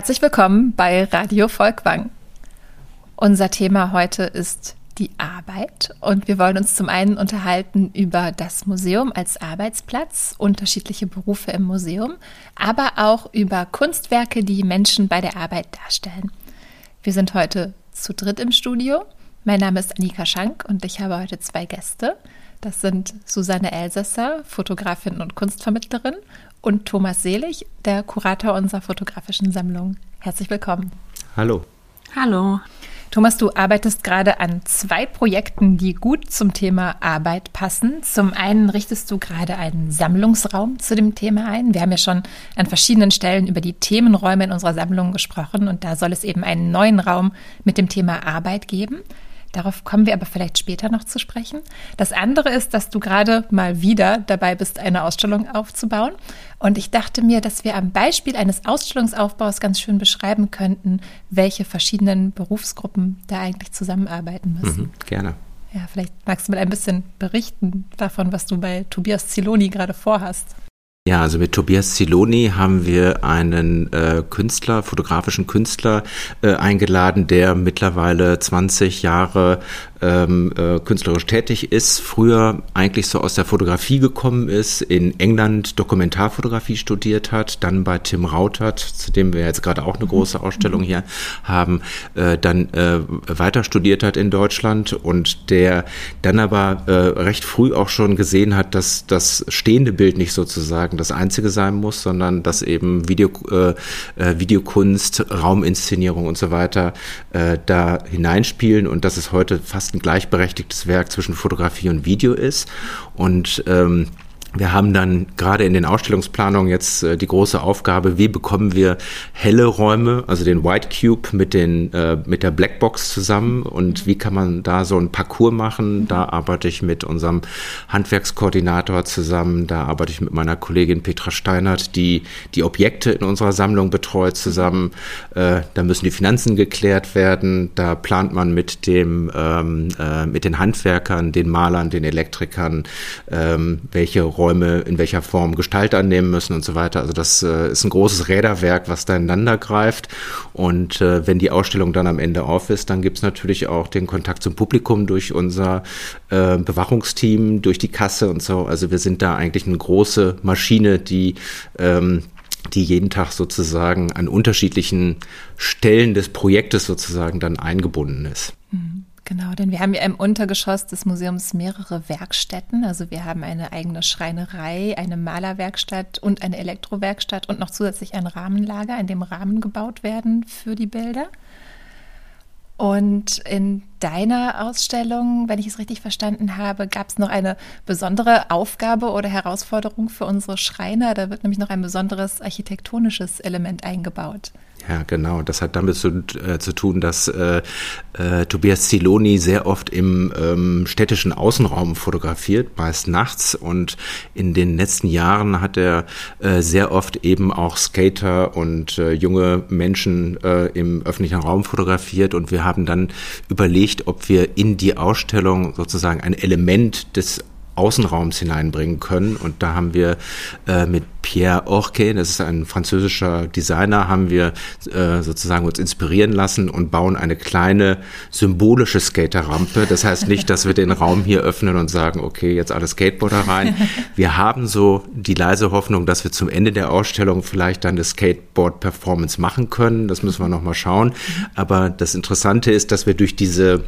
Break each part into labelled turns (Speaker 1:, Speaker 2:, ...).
Speaker 1: Herzlich willkommen bei Radio Volkwang. Unser Thema heute ist die Arbeit und wir wollen uns zum einen unterhalten über das Museum als Arbeitsplatz, unterschiedliche Berufe im Museum, aber auch über Kunstwerke, die Menschen bei der Arbeit darstellen. Wir sind heute zu dritt im Studio. Mein Name ist Annika Schank und ich habe heute zwei Gäste. Das sind Susanne Elsässer, Fotografin und Kunstvermittlerin, und Thomas Selig, der Kurator unserer fotografischen Sammlung. Herzlich willkommen.
Speaker 2: Hallo.
Speaker 1: Hallo. Thomas, du arbeitest gerade an zwei Projekten, die gut zum Thema Arbeit passen. Zum einen richtest du gerade einen Sammlungsraum zu dem Thema ein. Wir haben ja schon an verschiedenen Stellen über die Themenräume in unserer Sammlung gesprochen und da soll es eben einen neuen Raum mit dem Thema Arbeit geben. Darauf kommen wir aber vielleicht später noch zu sprechen. Das andere ist, dass du gerade mal wieder dabei bist, eine Ausstellung aufzubauen. Und ich dachte mir, dass wir am Beispiel eines Ausstellungsaufbaus ganz schön beschreiben könnten, welche verschiedenen Berufsgruppen da eigentlich zusammenarbeiten müssen. Mhm,
Speaker 2: gerne.
Speaker 1: Ja, vielleicht magst du mal ein bisschen berichten davon, was du bei Tobias Ziloni gerade vorhast.
Speaker 2: Ja, also mit Tobias Ziloni haben wir einen äh, Künstler, fotografischen Künstler äh, eingeladen, der mittlerweile 20 Jahre ähm, äh, künstlerisch tätig ist, früher eigentlich so aus der Fotografie gekommen ist, in England Dokumentarfotografie studiert hat, dann bei Tim Rautert, zu dem wir jetzt gerade auch eine große Ausstellung hier haben, äh, dann äh, weiter studiert hat in Deutschland und der dann aber äh, recht früh auch schon gesehen hat, dass das stehende Bild nicht sozusagen das einzige sein muss, sondern dass eben Video, äh, äh Videokunst, Rauminszenierung und so weiter äh, da hineinspielen und dass es heute fast ein gleichberechtigtes Werk zwischen Fotografie und Video ist. Und ähm, wir haben dann gerade in den Ausstellungsplanungen jetzt äh, die große Aufgabe, wie bekommen wir helle Räume, also den White Cube mit den äh, mit der Blackbox zusammen und wie kann man da so ein Parcours machen? Da arbeite ich mit unserem Handwerkskoordinator zusammen, da arbeite ich mit meiner Kollegin Petra Steinert, die die Objekte in unserer Sammlung betreut zusammen. Äh, da müssen die Finanzen geklärt werden. Da plant man mit dem ähm, äh, mit den Handwerkern, den Malern, den Elektrikern, ähm, welche Räume in welcher Form Gestalt annehmen müssen und so weiter. Also das äh, ist ein großes Räderwerk, was da ineinander greift. Und äh, wenn die Ausstellung dann am Ende auf ist, dann gibt es natürlich auch den Kontakt zum Publikum durch unser äh, Bewachungsteam, durch die Kasse und so. Also wir sind da eigentlich eine große Maschine, die ähm, die jeden Tag sozusagen an unterschiedlichen Stellen des Projektes sozusagen dann eingebunden ist.
Speaker 1: Mhm. Genau, denn wir haben ja im Untergeschoss des Museums mehrere Werkstätten. Also wir haben eine eigene Schreinerei, eine Malerwerkstatt und eine Elektrowerkstatt und noch zusätzlich ein Rahmenlager, in dem Rahmen gebaut werden für die Bilder. Und in deiner Ausstellung, wenn ich es richtig verstanden habe, gab es noch eine besondere Aufgabe oder Herausforderung für unsere Schreiner. Da wird nämlich noch ein besonderes architektonisches Element eingebaut.
Speaker 2: Ja, genau. Das hat damit zu, äh, zu tun, dass äh, äh, Tobias Ziloni sehr oft im ähm, städtischen Außenraum fotografiert, meist nachts. Und in den letzten Jahren hat er äh, sehr oft eben auch Skater und äh, junge Menschen äh, im öffentlichen Raum fotografiert. Und wir haben dann überlegt, ob wir in die Ausstellung sozusagen ein Element des Außenraums hineinbringen können. Und da haben wir äh, mit Pierre Orque, das ist ein französischer Designer, haben wir äh, sozusagen uns inspirieren lassen und bauen eine kleine symbolische Skaterrampe. Das heißt nicht, dass wir den Raum hier öffnen und sagen, okay, jetzt alle Skateboarder rein. Wir haben so die leise Hoffnung, dass wir zum Ende der Ausstellung vielleicht dann eine Skateboard-Performance machen können. Das müssen wir nochmal schauen. Aber das Interessante ist, dass wir durch diese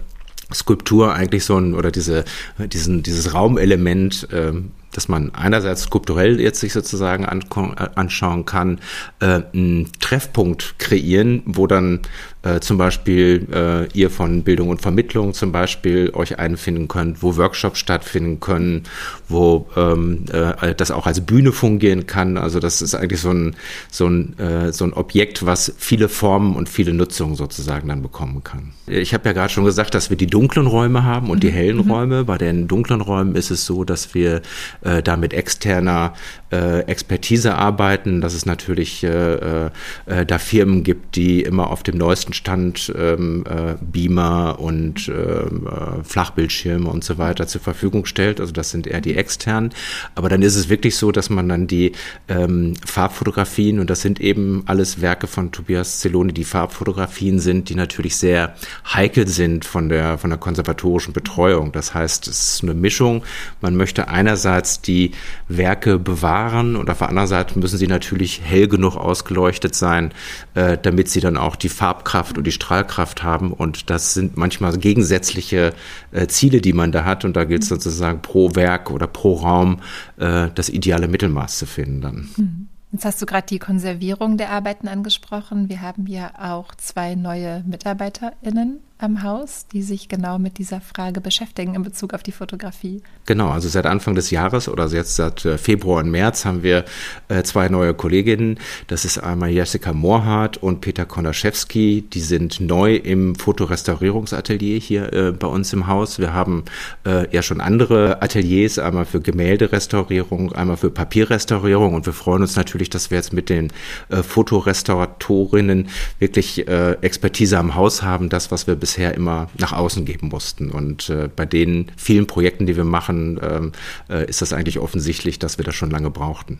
Speaker 2: Skulptur eigentlich so ein oder diese diesen dieses Raumelement ähm, dass man einerseits skulpturell jetzt sich sozusagen äh, anschauen kann, äh, einen Treffpunkt kreieren, wo dann äh, zum Beispiel äh, ihr von Bildung und Vermittlung zum Beispiel euch einfinden könnt, wo Workshops stattfinden können, wo ähm, äh, das auch als Bühne fungieren kann. Also das ist eigentlich so ein, so, ein, äh, so ein Objekt, was viele Formen und viele Nutzungen sozusagen dann bekommen kann. Ich habe ja gerade schon gesagt, dass wir die dunklen Räume haben und die mhm. hellen mhm. Räume. Bei den dunklen Räumen ist es so, dass wir äh, da mit externer Expertise arbeiten, dass es natürlich äh, äh, da Firmen gibt, die immer auf dem neuesten Stand ähm, äh, Beamer und ähm, äh, Flachbildschirme und so weiter zur Verfügung stellt. Also das sind eher die externen. Aber dann ist es wirklich so, dass man dann die ähm, Farbfotografien, und das sind eben alles Werke von Tobias Zeloni, die Farbfotografien sind, die natürlich sehr heikel sind von der, von der konservatorischen Betreuung. Das heißt, es ist eine Mischung. Man möchte einerseits die Werke bewahren und auf der anderen Seite müssen sie natürlich hell genug ausgeleuchtet sein, äh, damit sie dann auch die Farbkraft und die Strahlkraft haben. Und das sind manchmal gegensätzliche äh, Ziele, die man da hat. Und da gilt es sozusagen pro Werk oder pro Raum äh, das ideale Mittelmaß zu finden dann.
Speaker 1: Mhm. Jetzt hast du gerade die Konservierung der Arbeiten angesprochen. Wir haben hier auch zwei neue MitarbeiterInnen am Haus, die sich genau mit dieser Frage beschäftigen in Bezug auf die Fotografie.
Speaker 2: Genau, also seit Anfang des Jahres oder jetzt seit äh, Februar und März haben wir äh, zwei neue Kolleginnen. Das ist einmal Jessica Mohrhardt und Peter Konaschewski. Die sind neu im Fotorestaurierungsatelier hier äh, bei uns im Haus. Wir haben ja schon andere Ateliers, einmal für Gemälderestaurierung, einmal für Papierrestaurierung und wir freuen uns natürlich, dass wir jetzt mit den Fotorestauratorinnen wirklich Expertise am Haus haben, das, was wir bisher bisher immer nach außen geben mussten. Und äh, bei den vielen Projekten, die wir machen, ähm, äh, ist das eigentlich offensichtlich, dass wir das schon lange brauchten.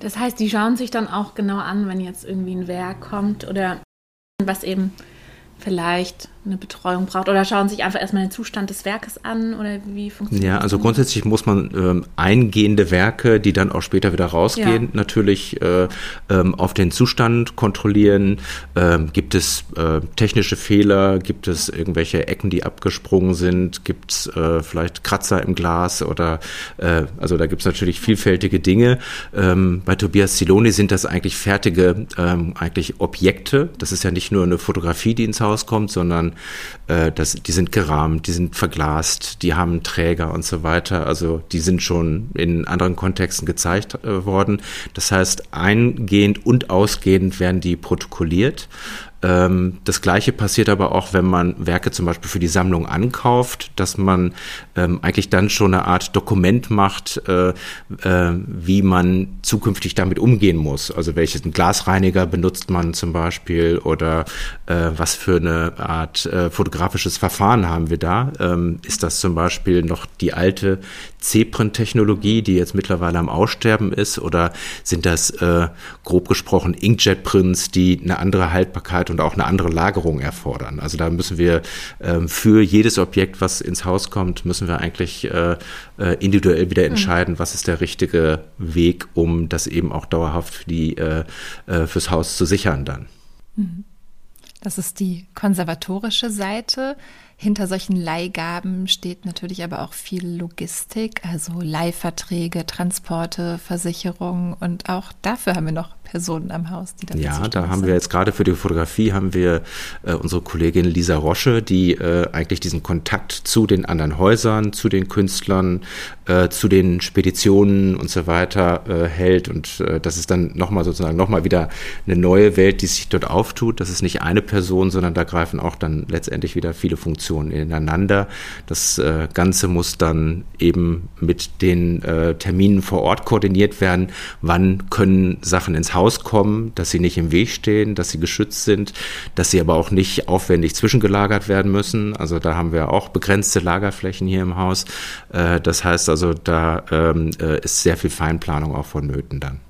Speaker 3: Das heißt, die schauen sich dann auch genau an, wenn jetzt irgendwie ein Werk kommt oder was eben vielleicht eine Betreuung braucht oder schauen sich einfach erstmal den Zustand des Werkes an oder wie funktioniert
Speaker 2: Ja, also grundsätzlich muss man ähm, eingehende Werke, die dann auch später wieder rausgehen, ja. natürlich äh, ähm, auf den Zustand kontrollieren. Ähm, gibt es äh, technische Fehler? Gibt es irgendwelche Ecken, die abgesprungen sind? Gibt es äh, vielleicht Kratzer im Glas oder äh, also da gibt es natürlich vielfältige Dinge. Ähm, bei Tobias Siloni sind das eigentlich fertige ähm, eigentlich Objekte. Das ist ja nicht nur eine Fotografie, die ins Haus kommt, sondern äh, das, die sind gerahmt, die sind verglast, die haben Träger und so weiter. Also die sind schon in anderen Kontexten gezeigt äh, worden. Das heißt, eingehend und ausgehend werden die protokolliert. Ähm, das Gleiche passiert aber auch, wenn man Werke zum Beispiel für die Sammlung ankauft, dass man ähm, eigentlich dann schon eine Art Dokument macht, äh, äh, wie man zukünftig damit umgehen muss. Also welchen Glasreiniger benutzt man zum Beispiel oder äh, was für eine Art äh, fotografisches Verfahren haben wir da? Ähm, ist das zum Beispiel noch die alte C-Print-Technologie, die jetzt mittlerweile am Aussterben ist oder sind das äh, grob gesprochen Inkjet-Prints, die eine andere Haltbarkeit und auch eine andere Lagerung erfordern. Also da müssen wir ähm, für jedes Objekt, was ins Haus kommt, müssen wir eigentlich äh, äh, individuell wieder mhm. entscheiden, mhm. was ist der richtige Weg, um das eben auch dauerhaft für die, äh, äh, fürs Haus zu sichern dann.
Speaker 1: Mhm. Das ist die konservatorische Seite. Hinter solchen Leihgaben steht natürlich aber auch viel Logistik, also Leihverträge, Transporte, Versicherungen und auch dafür haben wir noch Personen am Haus,
Speaker 2: die dafür Ja, da haben wir jetzt gerade für die Fotografie haben wir äh, unsere Kollegin Lisa Rosche, die äh, eigentlich diesen Kontakt zu den anderen Häusern, zu den Künstlern, äh, zu den Speditionen und so weiter äh, hält und äh, das ist dann nochmal sozusagen nochmal wieder eine neue Welt, die sich dort auftut. Das ist nicht eine Person, sondern da greifen auch dann letztendlich wieder viele Funktionen ineinander. Das äh, Ganze muss dann eben mit den Terminen vor Ort koordiniert werden. Wann können Sachen ins Haus kommen, dass sie nicht im Weg stehen, dass sie geschützt sind, dass sie aber auch nicht aufwendig zwischengelagert werden müssen. Also da haben wir auch begrenzte Lagerflächen hier im Haus. Äh, das heißt also, da ähm, äh, ist sehr viel Feinplanung auch vonnöten dann.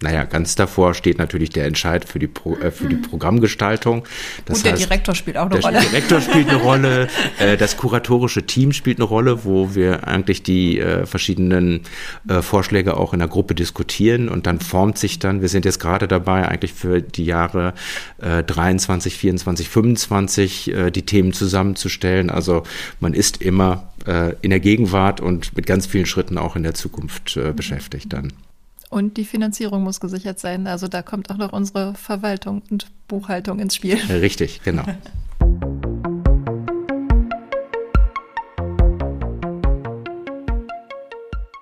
Speaker 2: Naja, ganz davor steht natürlich der Entscheid für die, Pro, äh, für die Programmgestaltung.
Speaker 1: Das Und der heißt, Direktor spielt auch eine
Speaker 2: der
Speaker 1: Rolle.
Speaker 2: Der Direktor spielt eine Rolle, äh, das kuratorische Team spielt eine Rolle, wo wir eigentlich die äh, verschiedenen äh, Vorschläge auch in der Gruppe diskutieren und dann formt sich dann, wir sind jetzt gerade dabei, eigentlich für die Jahre äh, 23, 24, 25 äh, die Themen zusammenzustellen. Also man ist immer äh, in der Gegenwart und mit ganz vielen Schritten auch in der Zukunft äh, beschäftigt dann.
Speaker 1: Und die Finanzierung muss gesichert sein. Also da kommt auch noch unsere Verwaltung und Buchhaltung ins Spiel.
Speaker 2: Richtig, genau.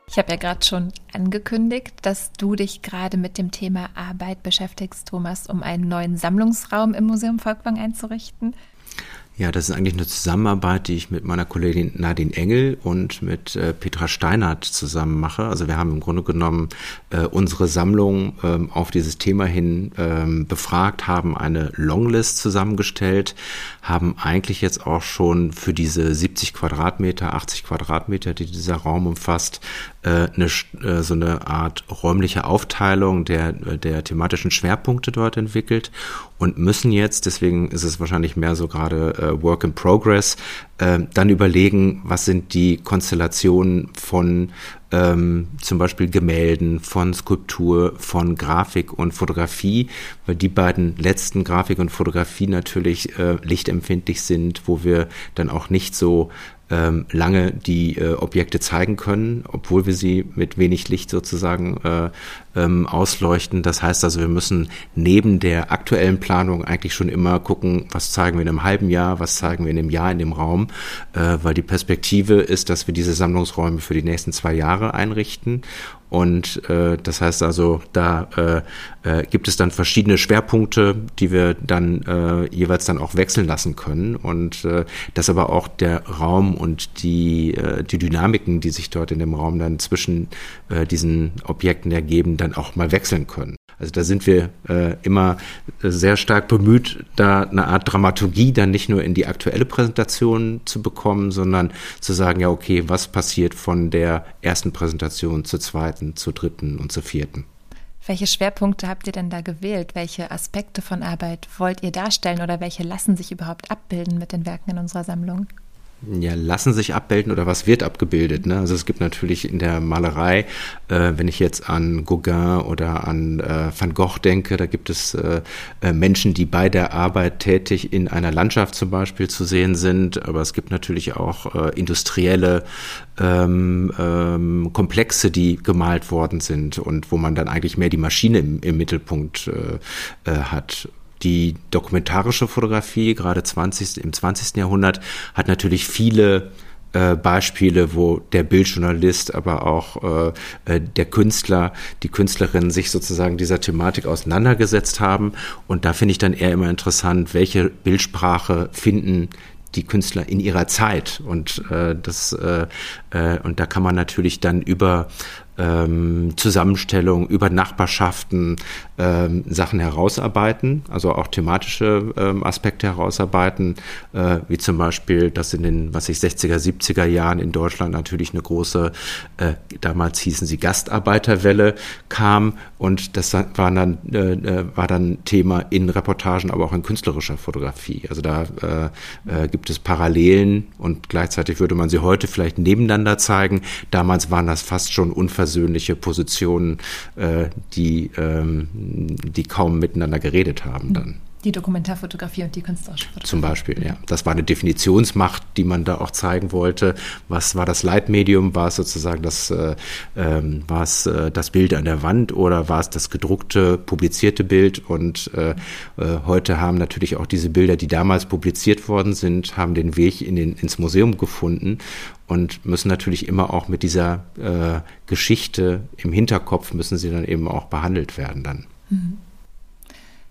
Speaker 1: Ich habe ja gerade schon angekündigt, dass du dich gerade mit dem Thema Arbeit beschäftigst, Thomas, um einen neuen Sammlungsraum im Museum Volkwang einzurichten.
Speaker 2: Ja, das ist eigentlich eine Zusammenarbeit, die ich mit meiner Kollegin Nadine Engel und mit äh, Petra Steinert zusammen mache. Also wir haben im Grunde genommen äh, unsere Sammlung ähm, auf dieses Thema hin ähm, befragt, haben eine Longlist zusammengestellt, haben eigentlich jetzt auch schon für diese 70 Quadratmeter, 80 Quadratmeter, die dieser Raum umfasst, eine, äh, so eine Art räumliche Aufteilung der, der thematischen Schwerpunkte dort entwickelt und müssen jetzt, deswegen ist es wahrscheinlich mehr so gerade äh, Work in Progress, äh, dann überlegen, was sind die Konstellationen von ähm, zum Beispiel Gemälden, von Skulptur, von Grafik und Fotografie, weil die beiden letzten Grafik und Fotografie natürlich äh, lichtempfindlich sind, wo wir dann auch nicht so ähm, lange die äh, Objekte zeigen können, obwohl wir sie mit wenig Licht sozusagen äh, ähm, ausleuchten. Das heißt also, wir müssen neben der aktuellen Planung eigentlich schon immer gucken, was zeigen wir in einem halben Jahr, was zeigen wir in einem Jahr in dem Raum, äh, weil die Perspektive ist, dass wir diese Sammlungsräume für die nächsten zwei Jahre einrichten und äh, das heißt also, da äh, äh, gibt es dann verschiedene Schwerpunkte, die wir dann äh, jeweils dann auch wechseln lassen können. Und äh, dass aber auch der Raum und die, äh, die Dynamiken, die sich dort in dem Raum dann zwischen äh, diesen Objekten ergeben, dann auch mal wechseln können. Also da sind wir äh, immer sehr stark bemüht, da eine Art Dramaturgie dann nicht nur in die aktuelle Präsentation zu bekommen, sondern zu sagen, ja, okay, was passiert von der ersten Präsentation zur zweiten, zur dritten und zur vierten.
Speaker 1: Welche Schwerpunkte habt ihr denn da gewählt? Welche Aspekte von Arbeit wollt ihr darstellen oder welche lassen sich überhaupt abbilden mit den Werken in unserer Sammlung?
Speaker 2: Ja, lassen sich abbilden oder was wird abgebildet. Ne? Also es gibt natürlich in der Malerei, äh, wenn ich jetzt an Gauguin oder an äh, Van Gogh denke, da gibt es äh, äh, Menschen, die bei der Arbeit tätig in einer Landschaft zum Beispiel zu sehen sind. Aber es gibt natürlich auch äh, industrielle ähm, ähm, Komplexe, die gemalt worden sind und wo man dann eigentlich mehr die Maschine im, im Mittelpunkt äh, hat. Die dokumentarische Fotografie, gerade 20, im 20. Jahrhundert, hat natürlich viele äh, Beispiele, wo der Bildjournalist, aber auch äh, äh, der Künstler, die Künstlerin sich sozusagen dieser Thematik auseinandergesetzt haben. Und da finde ich dann eher immer interessant, welche Bildsprache finden die Künstler in ihrer Zeit und äh, das äh, äh, und da kann man natürlich dann über ähm, Zusammenstellung, über Nachbarschaften ähm, Sachen herausarbeiten, also auch thematische ähm, Aspekte herausarbeiten, äh, wie zum Beispiel, dass in den, was ich 60er, 70er Jahren in Deutschland natürlich eine große, äh, damals hießen sie Gastarbeiterwelle kam und das war dann, äh, äh, war dann Thema in Reportagen, aber auch in künstlerischer Fotografie. Also da äh, äh, gibt es Parallelen und gleichzeitig würde man sie heute vielleicht nebeneinander zeigen. Damals waren das fast schon unversöhnliche Positionen, die ähm, die kaum miteinander geredet haben dann.
Speaker 1: Die Dokumentarfotografie und die künstlerische Fotografie.
Speaker 2: Zum Beispiel, ja. Das war eine Definitionsmacht, die man da auch zeigen wollte. Was war das Leitmedium? War es sozusagen das, äh, ähm, war es äh, das Bild an der Wand oder war es das gedruckte, publizierte Bild? Und äh, äh, heute haben natürlich auch diese Bilder, die damals publiziert worden sind, haben den Weg in den, ins Museum gefunden und müssen natürlich immer auch mit dieser äh, Geschichte im Hinterkopf müssen sie dann eben auch behandelt werden dann. Mhm.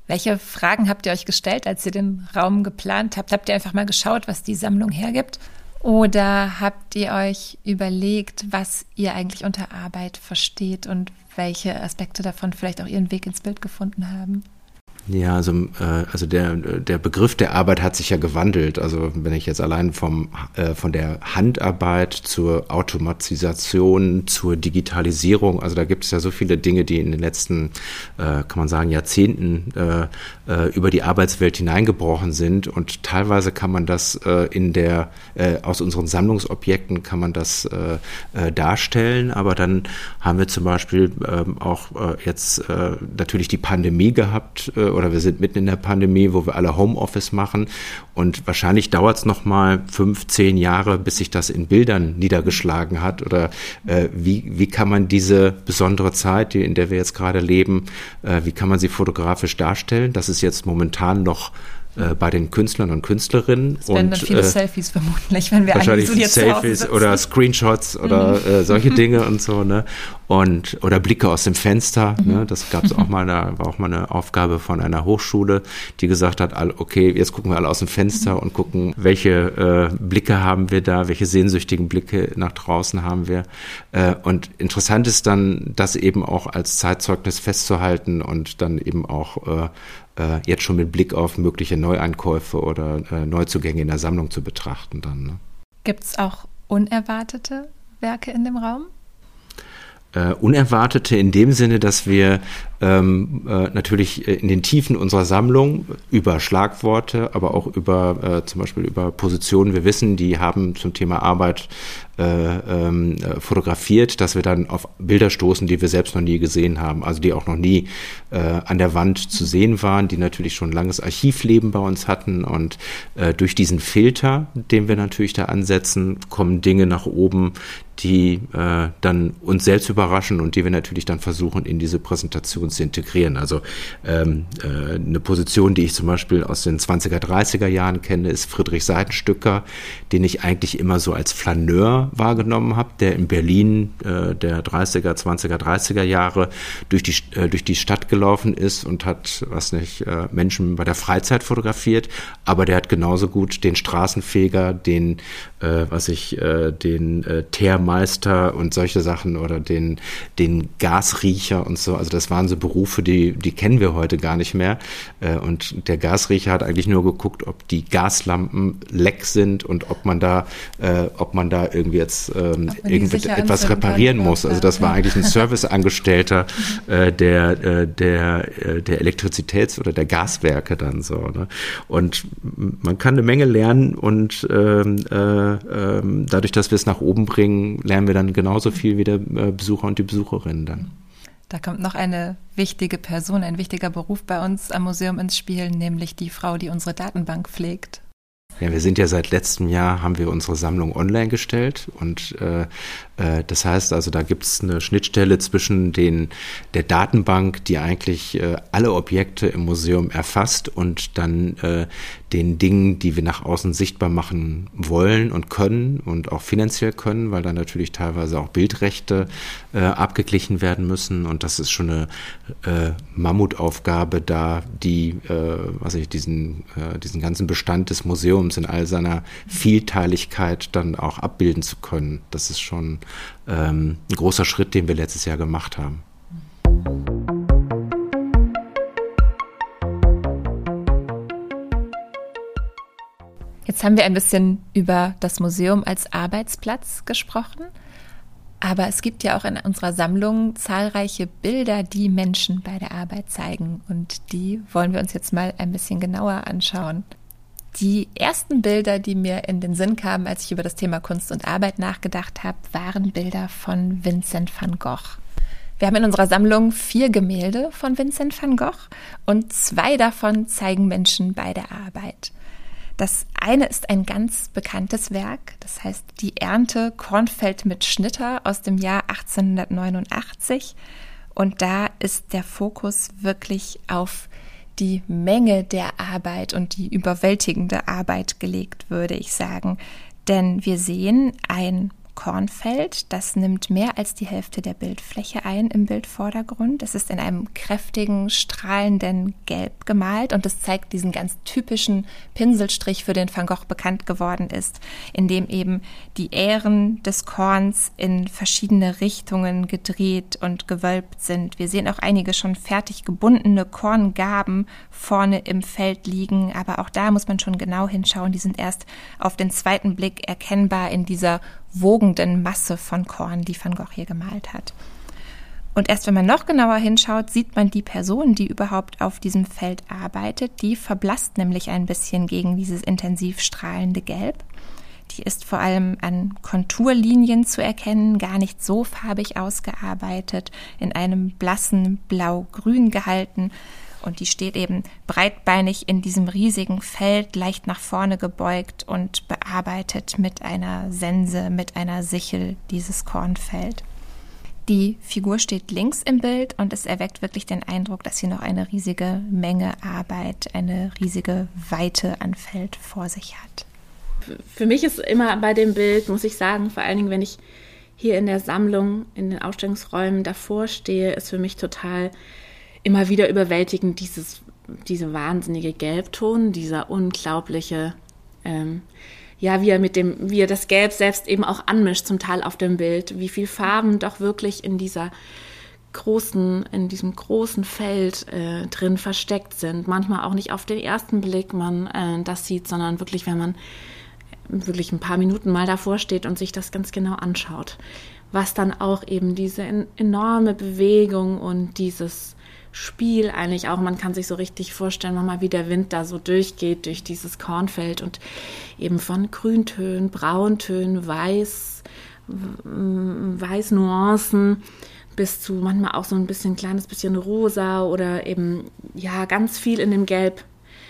Speaker 1: Welche Fragen habt ihr euch gestellt, als ihr den Raum geplant habt? Habt ihr einfach mal geschaut, was die Sammlung hergibt? Oder habt ihr euch überlegt, was ihr eigentlich unter Arbeit versteht und welche Aspekte davon vielleicht auch ihren Weg ins Bild gefunden haben?
Speaker 2: Ja, also, äh, also der, der Begriff der Arbeit hat sich ja gewandelt. Also wenn ich jetzt allein vom, äh, von der Handarbeit zur Automatisation, zur Digitalisierung, also da gibt es ja so viele Dinge, die in den letzten, äh, kann man sagen, Jahrzehnten äh, äh, über die Arbeitswelt hineingebrochen sind. Und teilweise kann man das äh, in der, äh, aus unseren Sammlungsobjekten kann man das äh, äh, darstellen. Aber dann haben wir zum Beispiel ähm, auch äh, jetzt äh, natürlich die Pandemie gehabt, äh, oder wir sind mitten in der Pandemie, wo wir alle Homeoffice machen und wahrscheinlich dauert es noch mal fünf, zehn Jahre, bis sich das in Bildern niedergeschlagen hat oder äh, wie, wie kann man diese besondere Zeit, die, in der wir jetzt gerade leben, äh, wie kann man sie fotografisch darstellen? Das ist jetzt momentan noch äh, bei den Künstlern und Künstlerinnen.
Speaker 1: Es werden und, dann viele äh, Selfies vermutlich, wenn wir
Speaker 2: wahrscheinlich so jetzt Selfies oder Screenshots oder mhm. äh, solche Dinge und so. Ne? und oder Blicke aus dem Fenster. Mhm. Ne? Das gab es auch mal, da war auch mal eine Aufgabe von einer Hochschule, die gesagt hat, okay, jetzt gucken wir alle aus dem Fenster mhm. und gucken, welche äh, Blicke haben wir da, welche sehnsüchtigen Blicke nach draußen haben wir. Äh, und interessant ist dann, das eben auch als Zeitzeugnis festzuhalten und dann eben auch äh, jetzt schon mit Blick auf mögliche Neueinkäufe oder äh, Neuzugänge in der Sammlung zu betrachten dann. Ne?
Speaker 1: Gibt es auch unerwartete Werke in dem Raum?
Speaker 2: Äh, unerwartete in dem Sinne, dass wir ähm, äh, natürlich in den Tiefen unserer Sammlung über Schlagworte, aber auch über äh, zum Beispiel über Positionen, wir wissen, die haben zum Thema Arbeit äh, ähm, äh, fotografiert, dass wir dann auf Bilder stoßen, die wir selbst noch nie gesehen haben, also die auch noch nie äh, an der Wand zu sehen waren, die natürlich schon langes Archivleben bei uns hatten. Und äh, durch diesen Filter, den wir natürlich da ansetzen, kommen Dinge nach oben, die äh, dann uns selbst überraschen und die wir natürlich dann versuchen in diese Präsentation zu integrieren. Also ähm, äh, eine Position, die ich zum Beispiel aus den 20er, 30er Jahren kenne, ist Friedrich Seitenstücker, den ich eigentlich immer so als Flaneur wahrgenommen habe, der in Berlin äh, der 30er, 20er, 30er Jahre durch die, äh, durch die Stadt gelaufen ist und hat, was nicht, äh, Menschen bei der Freizeit fotografiert, aber der hat genauso gut den Straßenfeger, den, äh, was ich, äh, den äh, Teermeister und solche Sachen oder den, den Gasriecher und so. Also das waren so Berufe, die, die kennen wir heute gar nicht mehr. Äh, und der Gasriecher hat eigentlich nur geguckt, ob die Gaslampen leck sind und ob man da, äh, ob man da irgendwie jetzt ähm, irgendwie etwas reparieren muss. Also das war eigentlich ein Serviceangestellter äh, der, äh, der, äh, der Elektrizitäts- oder der Gaswerke dann so. Ne? Und man kann eine Menge lernen und ähm, äh, äh, dadurch, dass wir es nach oben bringen, lernen wir dann genauso viel wie der Besucher und die Besucherinnen dann.
Speaker 1: Da kommt noch eine wichtige Person, ein wichtiger Beruf bei uns am Museum ins Spiel, nämlich die Frau, die unsere Datenbank pflegt.
Speaker 2: Ja, wir sind ja seit letztem Jahr, haben wir unsere Sammlung online gestellt und äh, äh, das heißt also, da gibt es eine Schnittstelle zwischen den, der Datenbank, die eigentlich äh, alle Objekte im Museum erfasst und dann äh, den Dingen, die wir nach außen sichtbar machen wollen und können und auch finanziell können, weil da natürlich teilweise auch Bildrechte äh, abgeglichen werden müssen und das ist schon eine äh, Mammutaufgabe da, die, äh, was ich, diesen, äh, diesen ganzen Bestand des Museums in all seiner Vielteiligkeit dann auch abbilden zu können. Das ist schon ähm, ein großer Schritt, den wir letztes Jahr gemacht haben.
Speaker 1: Jetzt haben wir ein bisschen über das Museum als Arbeitsplatz gesprochen. Aber es gibt ja auch in unserer Sammlung zahlreiche Bilder, die Menschen bei der Arbeit zeigen. Und die wollen wir uns jetzt mal ein bisschen genauer anschauen. Die ersten Bilder, die mir in den Sinn kamen, als ich über das Thema Kunst und Arbeit nachgedacht habe, waren Bilder von Vincent van Gogh. Wir haben in unserer Sammlung vier Gemälde von Vincent van Gogh und zwei davon zeigen Menschen bei der Arbeit. Das eine ist ein ganz bekanntes Werk, das heißt Die Ernte Kornfeld mit Schnitter aus dem Jahr 1889. Und da ist der Fokus wirklich auf die Menge der Arbeit und die überwältigende Arbeit gelegt, würde ich sagen. Denn wir sehen ein Kornfeld. Das nimmt mehr als die Hälfte der Bildfläche ein im Bildvordergrund. Es ist in einem kräftigen, strahlenden Gelb gemalt und es zeigt diesen ganz typischen Pinselstrich, für den Van Gogh bekannt geworden ist, in dem eben die Ähren des Korns in verschiedene Richtungen gedreht und gewölbt sind. Wir sehen auch einige schon fertig gebundene Korngaben vorne im Feld liegen, aber auch da muss man schon genau hinschauen. Die sind erst auf den zweiten Blick erkennbar in dieser wogenden Masse von Korn, die Van Gogh hier gemalt hat. Und erst wenn man noch genauer hinschaut, sieht man die Person, die überhaupt auf diesem Feld arbeitet. Die verblasst nämlich ein bisschen gegen dieses intensiv strahlende Gelb. Die ist vor allem an Konturlinien zu erkennen, gar nicht so farbig ausgearbeitet, in einem blassen Blau-Grün gehalten und die steht eben breitbeinig in diesem riesigen Feld, leicht nach vorne gebeugt und bearbeitet mit einer Sense, mit einer Sichel dieses Kornfeld. Die Figur steht links im Bild und es erweckt wirklich den Eindruck, dass sie noch eine riesige Menge Arbeit, eine riesige Weite an Feld vor sich hat.
Speaker 3: Für mich ist immer bei dem Bild, muss ich sagen, vor allen Dingen, wenn ich hier in der Sammlung, in den Ausstellungsräumen davor stehe, ist für mich total immer wieder überwältigend, dieses, diese wahnsinnige Gelbton, dieser unglaubliche, ähm, ja, wie er mit dem, wie er das Gelb selbst eben auch anmischt, zum Teil auf dem Bild, wie viel Farben doch wirklich in dieser großen, in diesem großen Feld äh, drin versteckt sind. Manchmal auch nicht auf den ersten Blick man äh, das sieht, sondern wirklich, wenn man wirklich ein paar Minuten mal davor steht und sich das ganz genau anschaut. Was dann auch eben diese enorme Bewegung und dieses Spiel eigentlich auch, man kann sich so richtig vorstellen, nochmal wie der Wind da so durchgeht durch dieses Kornfeld und eben von Grüntönen, Brauntönen, Weiß, Weißnuancen bis zu manchmal auch so ein bisschen kleines bisschen rosa oder eben ja ganz viel in dem Gelb,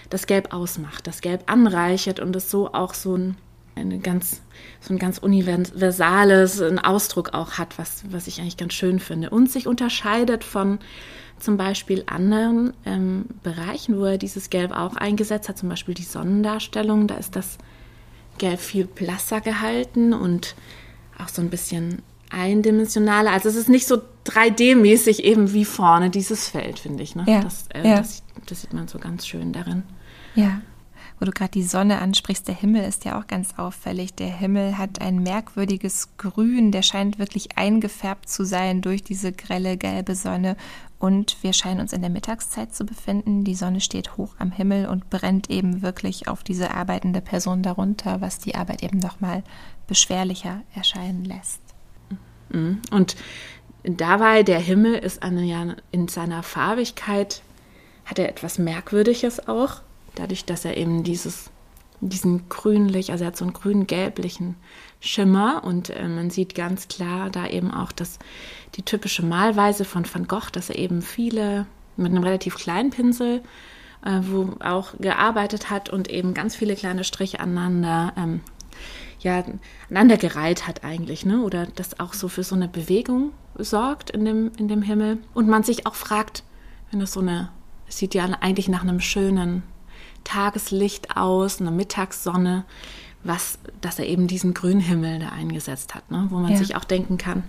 Speaker 3: das Gelb ausmacht, das Gelb anreichert und es so auch so ein eine ganz, so ein ganz universales einen Ausdruck auch hat, was, was ich eigentlich ganz schön finde. Und sich unterscheidet von zum Beispiel anderen ähm, Bereichen, wo er dieses Gelb auch eingesetzt hat, zum Beispiel die Sonnendarstellung, da ist das Gelb viel blasser gehalten und auch so ein bisschen eindimensionaler. Also es ist nicht so 3D-mäßig eben wie vorne dieses Feld, finde ich. Ne?
Speaker 1: Ja,
Speaker 3: das, äh,
Speaker 1: ja.
Speaker 3: Das, das sieht man so ganz schön darin.
Speaker 1: Ja wo du gerade die Sonne ansprichst, der Himmel ist ja auch ganz auffällig. Der Himmel hat ein merkwürdiges Grün, der scheint wirklich eingefärbt zu sein durch diese grelle gelbe Sonne. Und wir scheinen uns in der Mittagszeit zu befinden. Die Sonne steht hoch am Himmel und brennt eben wirklich auf diese arbeitende Person darunter, was die Arbeit eben nochmal beschwerlicher erscheinen lässt.
Speaker 3: Mhm. Und dabei, der Himmel ist eine, in seiner Farbigkeit, hat er etwas Merkwürdiges auch dadurch, dass er eben dieses, diesen grünlich, also er hat so einen grün-gelblichen Schimmer und äh, man sieht ganz klar da eben auch, dass die typische Malweise von Van Gogh, dass er eben viele mit einem relativ kleinen Pinsel, äh, wo auch gearbeitet hat und eben ganz viele kleine Striche aneinander ähm, ja, aneinandergereiht hat eigentlich, ne? Oder das auch so für so eine Bewegung sorgt in dem, in dem Himmel. Und man sich auch fragt, wenn das so eine, es sieht ja eigentlich nach einem schönen Tageslicht aus, eine Mittagssonne, was, dass er eben diesen Grünhimmel da eingesetzt hat, ne? wo man ja. sich auch denken kann,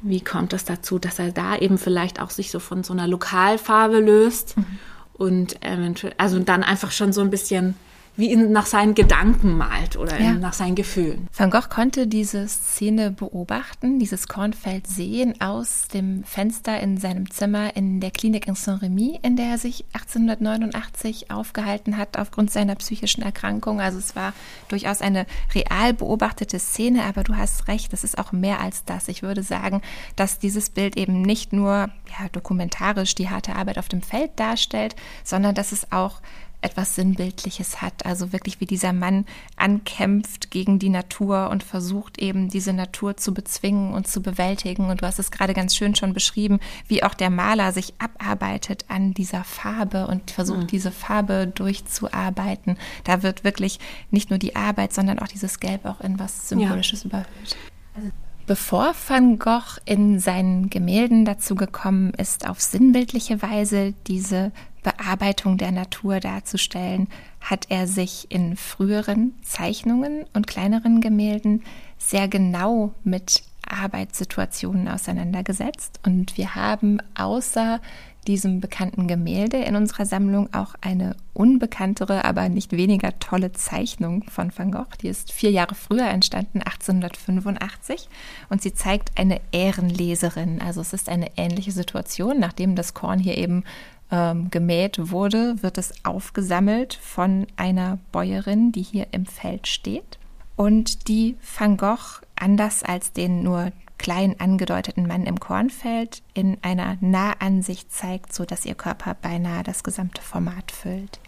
Speaker 3: wie kommt es das dazu, dass er da eben vielleicht auch sich so von so einer Lokalfarbe löst mhm. und eventuell, also dann einfach schon so ein bisschen wie ihn nach seinen Gedanken malt oder ja. nach seinen Gefühlen.
Speaker 1: Van Gogh konnte diese Szene beobachten, dieses Kornfeld sehen aus dem Fenster in seinem Zimmer in der Klinik in Saint-Rémy, in der er sich 1889 aufgehalten hat aufgrund seiner psychischen Erkrankung. Also es war durchaus eine real beobachtete Szene, aber du hast recht, es ist auch mehr als das. Ich würde sagen, dass dieses Bild eben nicht nur ja, dokumentarisch die harte Arbeit auf dem Feld darstellt, sondern dass es auch etwas Sinnbildliches hat. Also wirklich wie dieser Mann ankämpft gegen die Natur und versucht eben diese Natur zu bezwingen und zu bewältigen. Und du hast es gerade ganz schön schon beschrieben, wie auch der Maler sich abarbeitet an dieser Farbe und versucht, mhm. diese Farbe durchzuarbeiten. Da wird wirklich nicht nur die Arbeit, sondern auch dieses Gelb auch in was Symbolisches ja. überhöht. Also Bevor Van Gogh in seinen Gemälden dazu gekommen ist, auf sinnbildliche Weise diese Bearbeitung der Natur darzustellen, hat er sich in früheren Zeichnungen und kleineren Gemälden sehr genau mit Arbeitssituationen auseinandergesetzt. Und wir haben außer diesem bekannten Gemälde in unserer Sammlung auch eine unbekanntere, aber nicht weniger tolle Zeichnung von Van Gogh. Die ist vier Jahre früher entstanden, 1885, und sie zeigt eine Ehrenleserin. Also es ist eine ähnliche Situation, nachdem das Korn hier eben ähm, gemäht wurde, wird es aufgesammelt von einer Bäuerin, die hier im Feld steht. Und die Van Gogh, anders als den nur klein angedeuteten Mann im Kornfeld, in einer Nahansicht zeigt, sodass ihr Körper beinahe das gesamte Format füllt.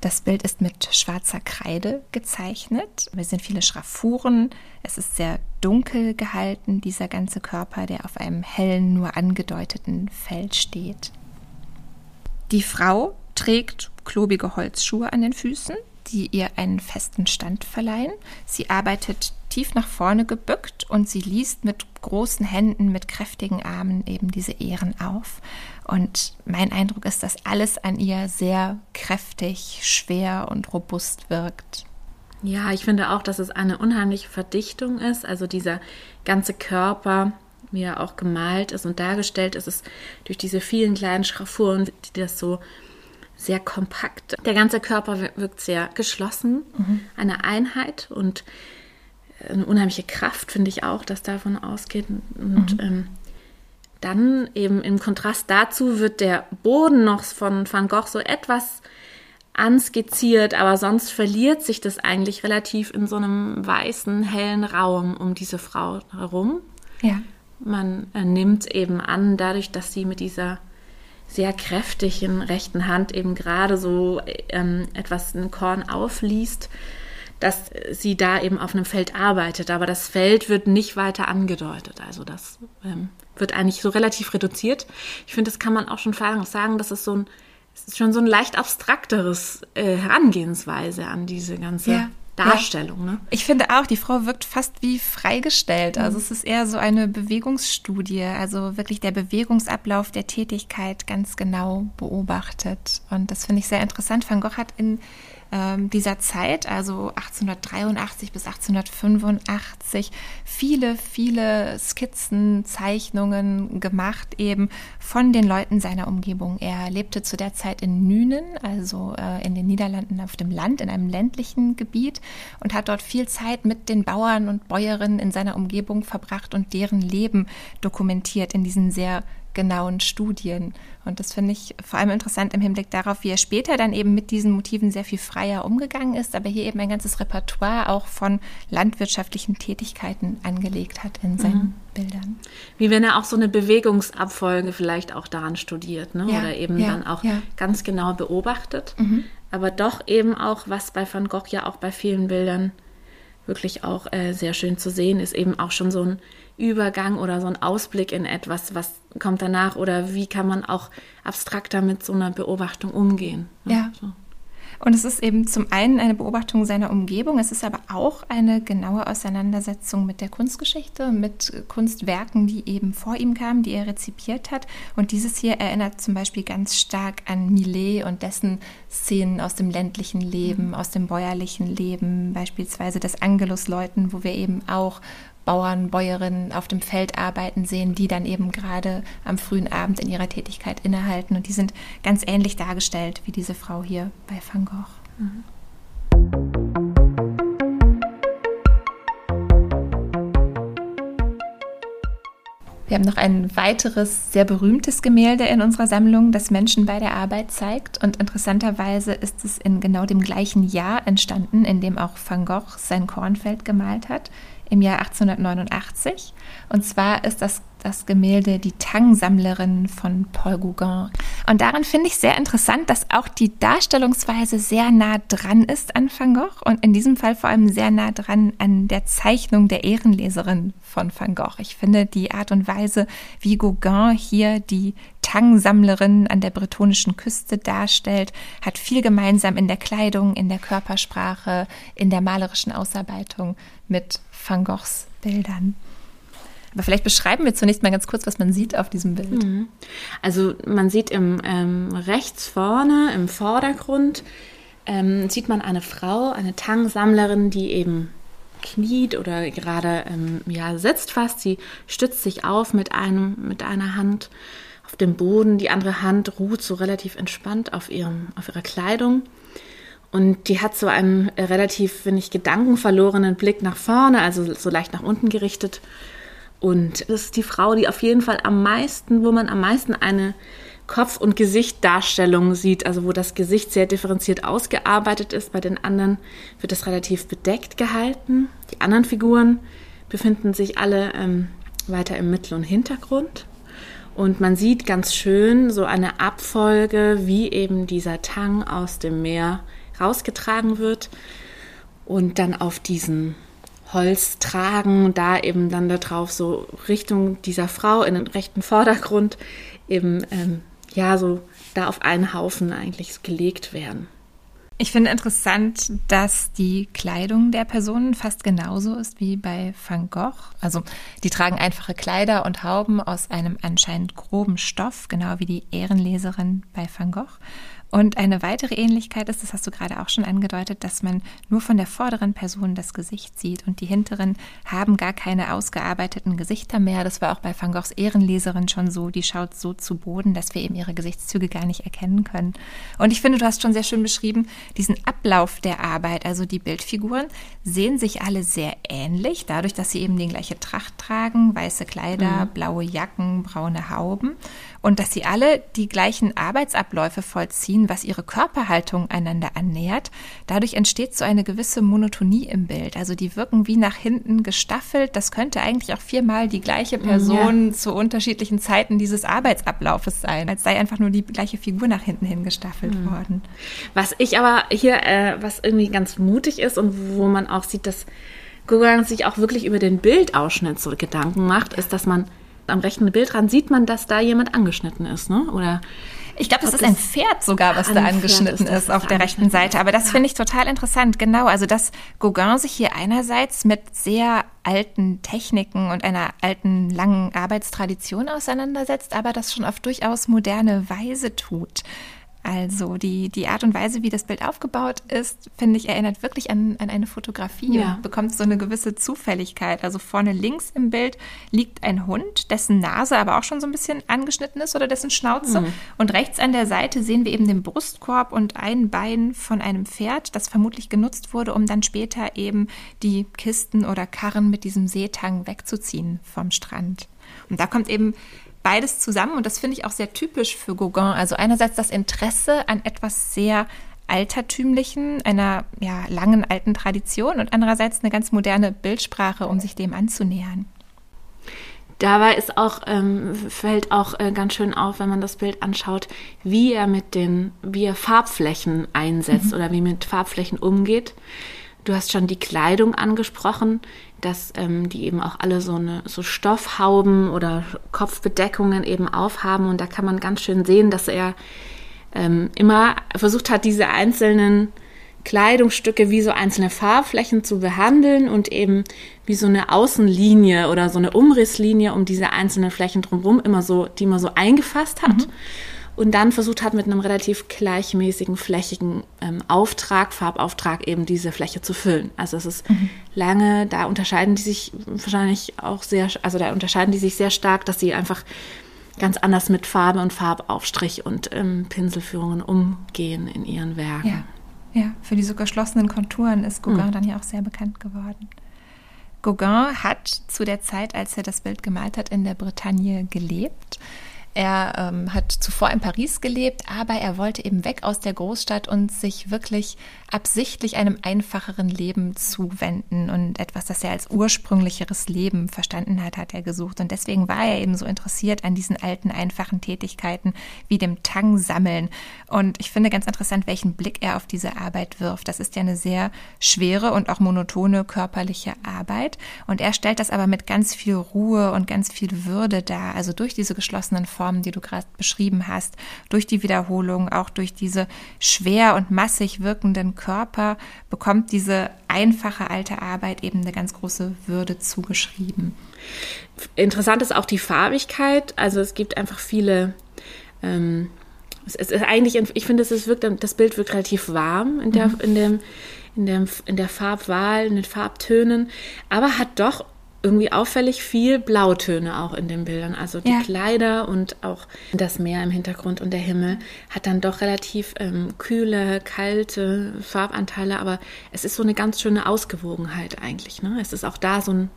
Speaker 1: Das Bild ist mit schwarzer Kreide gezeichnet. Es sind viele Schraffuren. Es ist sehr dunkel gehalten, dieser ganze Körper, der auf einem hellen, nur angedeuteten Feld steht. Die Frau trägt klobige Holzschuhe an den Füßen, die ihr einen festen Stand verleihen. Sie arbeitet tief nach vorne gebückt und sie liest mit großen Händen, mit kräftigen Armen eben diese Ehren auf. Und mein Eindruck ist, dass alles an ihr sehr kräftig, schwer und robust wirkt.
Speaker 3: Ja, ich finde auch, dass es eine unheimliche Verdichtung ist. Also dieser ganze Körper, wie er auch gemalt ist und dargestellt ist, ist durch diese vielen kleinen Schraffuren, die das so sehr kompakt. Der ganze Körper wirkt sehr geschlossen, mhm. eine Einheit und eine unheimliche Kraft, finde ich auch, dass davon ausgeht. Und mhm. ähm, dann eben im Kontrast dazu wird der Boden noch von Van Gogh so etwas anskizziert, aber sonst verliert sich das eigentlich relativ in so einem weißen, hellen Raum um diese Frau herum.
Speaker 1: Ja.
Speaker 3: Man nimmt eben an, dadurch, dass sie mit dieser sehr kräftigen rechten Hand eben gerade so ähm, etwas ein Korn aufliest, dass sie da eben auf einem Feld arbeitet. Aber das Feld wird nicht weiter angedeutet. Also das ähm, wird eigentlich so relativ reduziert. Ich finde, das kann man auch schon sagen, dass es so ein es ist schon so ein leicht abstrakteres äh, Herangehensweise an diese ganze ja. Darstellung. Ne?
Speaker 1: Ich finde auch, die Frau wirkt fast wie freigestellt. Also mhm. es ist eher so eine Bewegungsstudie, also wirklich der Bewegungsablauf der Tätigkeit ganz genau beobachtet. Und das finde ich sehr interessant. Van Gogh hat in ähm, dieser Zeit, also 1883 bis 1885, viele, viele Skizzen, Zeichnungen gemacht, eben von den Leuten seiner Umgebung. Er lebte zu der Zeit in Nünen, also äh, in den Niederlanden auf dem Land, in einem ländlichen Gebiet und hat dort viel Zeit mit den Bauern und Bäuerinnen in seiner Umgebung verbracht und deren Leben dokumentiert in diesen sehr genauen Studien. Und das finde ich vor allem interessant im Hinblick darauf, wie er später dann eben mit diesen Motiven sehr viel freier umgegangen ist, aber hier eben ein ganzes Repertoire auch von landwirtschaftlichen Tätigkeiten angelegt hat in seinen mhm. Bildern.
Speaker 3: Wie wenn er auch so eine Bewegungsabfolge vielleicht auch daran studiert, ne? Ja, oder eben ja, dann auch ja. ganz genau beobachtet. Mhm. Aber doch eben auch, was bei Van Gogh ja auch bei vielen Bildern wirklich auch äh, sehr schön zu sehen ist, eben auch schon so ein Übergang oder so ein Ausblick in etwas, was kommt danach oder wie kann man auch abstrakter mit so einer Beobachtung umgehen.
Speaker 1: Ne? Ja. So. Und es ist eben zum einen eine Beobachtung seiner Umgebung, es ist aber auch eine genaue Auseinandersetzung mit der Kunstgeschichte, mit Kunstwerken, die eben vor ihm kamen, die er rezipiert hat. Und dieses hier erinnert zum Beispiel ganz stark an Millet und dessen Szenen aus dem ländlichen Leben, mhm. aus dem bäuerlichen Leben, beispielsweise das Angelusläuten, wo wir eben auch Bauern, Bäuerinnen auf dem Feld arbeiten sehen, die dann eben gerade am frühen Abend in ihrer Tätigkeit innehalten. Und die sind ganz ähnlich dargestellt wie diese Frau hier bei Van Gogh. Mhm. Wir haben noch ein weiteres sehr berühmtes Gemälde in unserer Sammlung, das Menschen bei der Arbeit zeigt. Und interessanterweise ist es in genau dem gleichen Jahr entstanden, in dem auch Van Gogh sein Kornfeld gemalt hat im Jahr 1889. Und zwar ist das das Gemälde Die Tangsammlerin von Paul Gauguin. Und darin finde ich sehr interessant, dass auch die Darstellungsweise sehr nah dran ist an Van Gogh und in diesem Fall vor allem sehr nah dran an der Zeichnung der Ehrenleserin von Van Gogh. Ich finde die Art und Weise, wie Gauguin hier die Tangsammlerin an der bretonischen Küste darstellt, hat viel gemeinsam in der Kleidung, in der Körpersprache, in der malerischen Ausarbeitung mit Van Goghs Bildern. Aber vielleicht beschreiben wir zunächst mal ganz kurz, was man sieht auf diesem Bild. Mhm.
Speaker 3: Also man sieht im ähm, rechts vorne im Vordergrund ähm, sieht man eine Frau, eine Tangsammlerin, die eben kniet oder gerade ähm, ja sitzt fast. Sie stützt sich auf mit einem mit einer Hand auf dem Boden, die andere Hand ruht so relativ entspannt auf ihrem auf ihrer Kleidung. Und die hat so einen relativ, finde ich, gedankenverlorenen Blick nach vorne, also so leicht nach unten gerichtet. Und das ist die Frau, die auf jeden Fall am meisten, wo man am meisten eine Kopf- und Gesichtdarstellung sieht, also wo das Gesicht sehr differenziert ausgearbeitet ist. Bei den anderen wird es relativ bedeckt gehalten. Die anderen Figuren befinden sich alle ähm, weiter im Mittel- und Hintergrund. Und man sieht ganz schön so eine Abfolge, wie eben dieser Tang aus dem Meer rausgetragen wird und dann auf diesen Holz tragen, da eben dann da drauf so Richtung dieser Frau in den rechten Vordergrund eben ähm, ja so da auf einen Haufen eigentlich gelegt werden.
Speaker 1: Ich finde interessant, dass die Kleidung der Personen fast genauso ist wie bei Van Gogh. Also die tragen einfache Kleider und Hauben aus einem anscheinend groben Stoff, genau wie die Ehrenleserin bei Van Gogh. Und eine weitere Ähnlichkeit ist, das hast du gerade auch schon angedeutet, dass man nur von der vorderen Person das Gesicht sieht und die hinteren haben gar keine ausgearbeiteten Gesichter mehr. Das war auch bei Van Goghs Ehrenleserin schon so. Die schaut so zu Boden, dass wir eben ihre Gesichtszüge gar nicht erkennen können. Und ich finde, du hast schon sehr schön beschrieben, diesen Ablauf der Arbeit. Also die Bildfiguren sehen sich alle sehr ähnlich, dadurch, dass sie eben die gleiche Tracht tragen, weiße Kleider, mhm. blaue Jacken, braune Hauben und dass sie alle die gleichen Arbeitsabläufe vollziehen, was ihre Körperhaltung einander annähert. Dadurch entsteht so eine gewisse Monotonie im Bild. Also die wirken wie nach hinten gestaffelt. Das könnte eigentlich auch viermal die gleiche mhm, Person ja. zu unterschiedlichen Zeiten dieses Arbeitsablaufes sein, als sei einfach nur die gleiche Figur nach hinten hin gestaffelt mhm. worden.
Speaker 3: Was ich aber hier, äh, was irgendwie ganz mutig ist und wo man auch sieht, dass Gauguin sich auch wirklich über den Bildausschnitt so Gedanken macht, ist, dass man am rechten Bildrand sieht man, dass da jemand angeschnitten ist, ne? Oder
Speaker 1: ich glaube, das ist ein Pferd sogar, was da angeschnitten ist, ist auf der rechten Seite. Aber das finde ich total interessant. Genau, also dass Gauguin sich hier einerseits mit sehr alten Techniken und einer alten, langen Arbeitstradition auseinandersetzt, aber das schon auf durchaus moderne Weise tut. Also die, die Art und Weise, wie das Bild aufgebaut ist, finde ich, erinnert wirklich an, an eine Fotografie ja. und bekommt so eine gewisse Zufälligkeit. Also vorne links im Bild liegt ein Hund, dessen Nase aber auch schon so ein bisschen angeschnitten ist oder dessen Schnauze. Mhm. Und rechts an der Seite sehen wir eben den Brustkorb und ein Bein von einem Pferd, das vermutlich genutzt wurde, um dann später eben die Kisten oder Karren mit diesem Seetang wegzuziehen vom Strand. Und da kommt eben beides zusammen und das finde ich auch sehr typisch für Gauguin. Also einerseits das Interesse an etwas sehr altertümlichen, einer ja, langen alten Tradition und andererseits eine ganz moderne Bildsprache, um sich dem anzunähern.
Speaker 3: Dabei ist auch, ähm, fällt auch äh, ganz schön auf, wenn man das Bild anschaut, wie er mit den, wie er Farbflächen einsetzt mhm. oder wie mit Farbflächen umgeht. Du hast schon die Kleidung angesprochen, dass ähm, die eben auch alle so eine so Stoffhauben oder Kopfbedeckungen eben aufhaben und da kann man ganz schön sehen, dass er ähm, immer versucht hat, diese einzelnen Kleidungsstücke wie so einzelne Farbflächen zu behandeln und eben wie so eine Außenlinie oder so eine Umrisslinie um diese einzelnen Flächen drumherum immer so, die immer so eingefasst hat. Mhm und dann versucht hat, mit einem relativ gleichmäßigen, flächigen ähm, Auftrag, Farbauftrag eben diese Fläche zu füllen. Also es ist mhm. lange, da unterscheiden die sich wahrscheinlich auch sehr, also da unterscheiden die sich sehr stark, dass sie einfach ganz anders mit Farbe und Farbaufstrich und ähm, Pinselführungen umgehen in ihren Werken.
Speaker 1: Ja, ja. für diese geschlossenen Konturen ist Gauguin mhm. dann ja auch sehr bekannt geworden. Gauguin hat zu der Zeit, als er das Bild gemalt hat, in der Bretagne gelebt. Er ähm, hat zuvor in Paris gelebt, aber er wollte eben weg aus der Großstadt und sich wirklich absichtlich einem einfacheren Leben zuwenden und etwas, das er als ursprünglicheres Leben verstanden hat, hat er gesucht. Und deswegen war er eben so interessiert an diesen alten, einfachen Tätigkeiten wie dem Tang sammeln. Und ich finde ganz interessant, welchen Blick er auf diese Arbeit wirft. Das ist ja eine sehr schwere und auch monotone körperliche Arbeit. Und er stellt das aber mit ganz viel Ruhe und ganz viel Würde dar. Also durch diese geschlossenen Formen, die du gerade beschrieben hast, durch die Wiederholung, auch durch diese schwer und massig wirkenden Körper bekommt diese einfache alte Arbeit eben eine ganz große Würde zugeschrieben.
Speaker 3: Interessant ist auch die Farbigkeit. Also es gibt einfach viele. Ähm, es ist eigentlich, ich finde, es wirkt, das Bild wirkt relativ warm in der, mhm. in dem, in der, in der Farbwahl, in den Farbtönen, aber hat doch irgendwie auffällig viel Blautöne auch in den Bildern. Also die ja. Kleider und auch das Meer im Hintergrund und der Himmel hat dann doch relativ ähm, kühle, kalte Farbanteile, aber es ist so eine ganz schöne Ausgewogenheit eigentlich. Ne? Es ist auch da so ein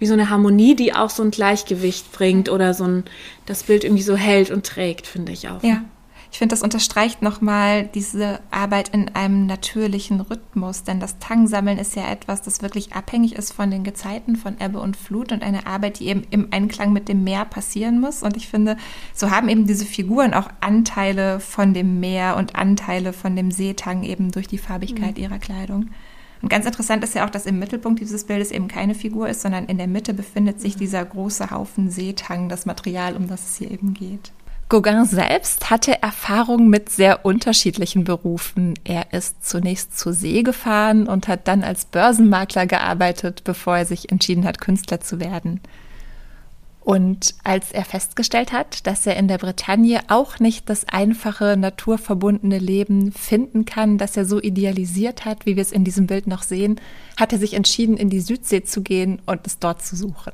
Speaker 3: wie so eine Harmonie, die auch so ein Gleichgewicht bringt oder so ein das Bild irgendwie so hält und trägt, finde ich auch.
Speaker 1: Ja. Ich finde, das unterstreicht nochmal diese Arbeit in einem natürlichen Rhythmus, denn das Tangsammeln ist ja etwas, das wirklich abhängig ist von den Gezeiten, von Ebbe und Flut und eine Arbeit, die eben im Einklang mit dem Meer passieren muss. Und ich finde, so haben eben diese Figuren auch Anteile von dem Meer und Anteile von dem Seetang eben durch die Farbigkeit mhm. ihrer Kleidung. Und ganz interessant ist ja auch, dass im Mittelpunkt dieses Bildes eben keine Figur ist, sondern in der Mitte befindet sich mhm. dieser große Haufen Seetang, das Material, um das es hier eben geht. Gauguin selbst hatte Erfahrung mit sehr unterschiedlichen Berufen. Er ist zunächst zur See gefahren und hat dann als Börsenmakler gearbeitet, bevor er sich entschieden hat, Künstler zu werden. Und als er festgestellt hat, dass er in der Bretagne auch nicht das einfache, naturverbundene Leben finden kann, das er so idealisiert hat, wie wir es in diesem Bild noch sehen, hat er sich entschieden, in die Südsee zu gehen und es dort zu suchen.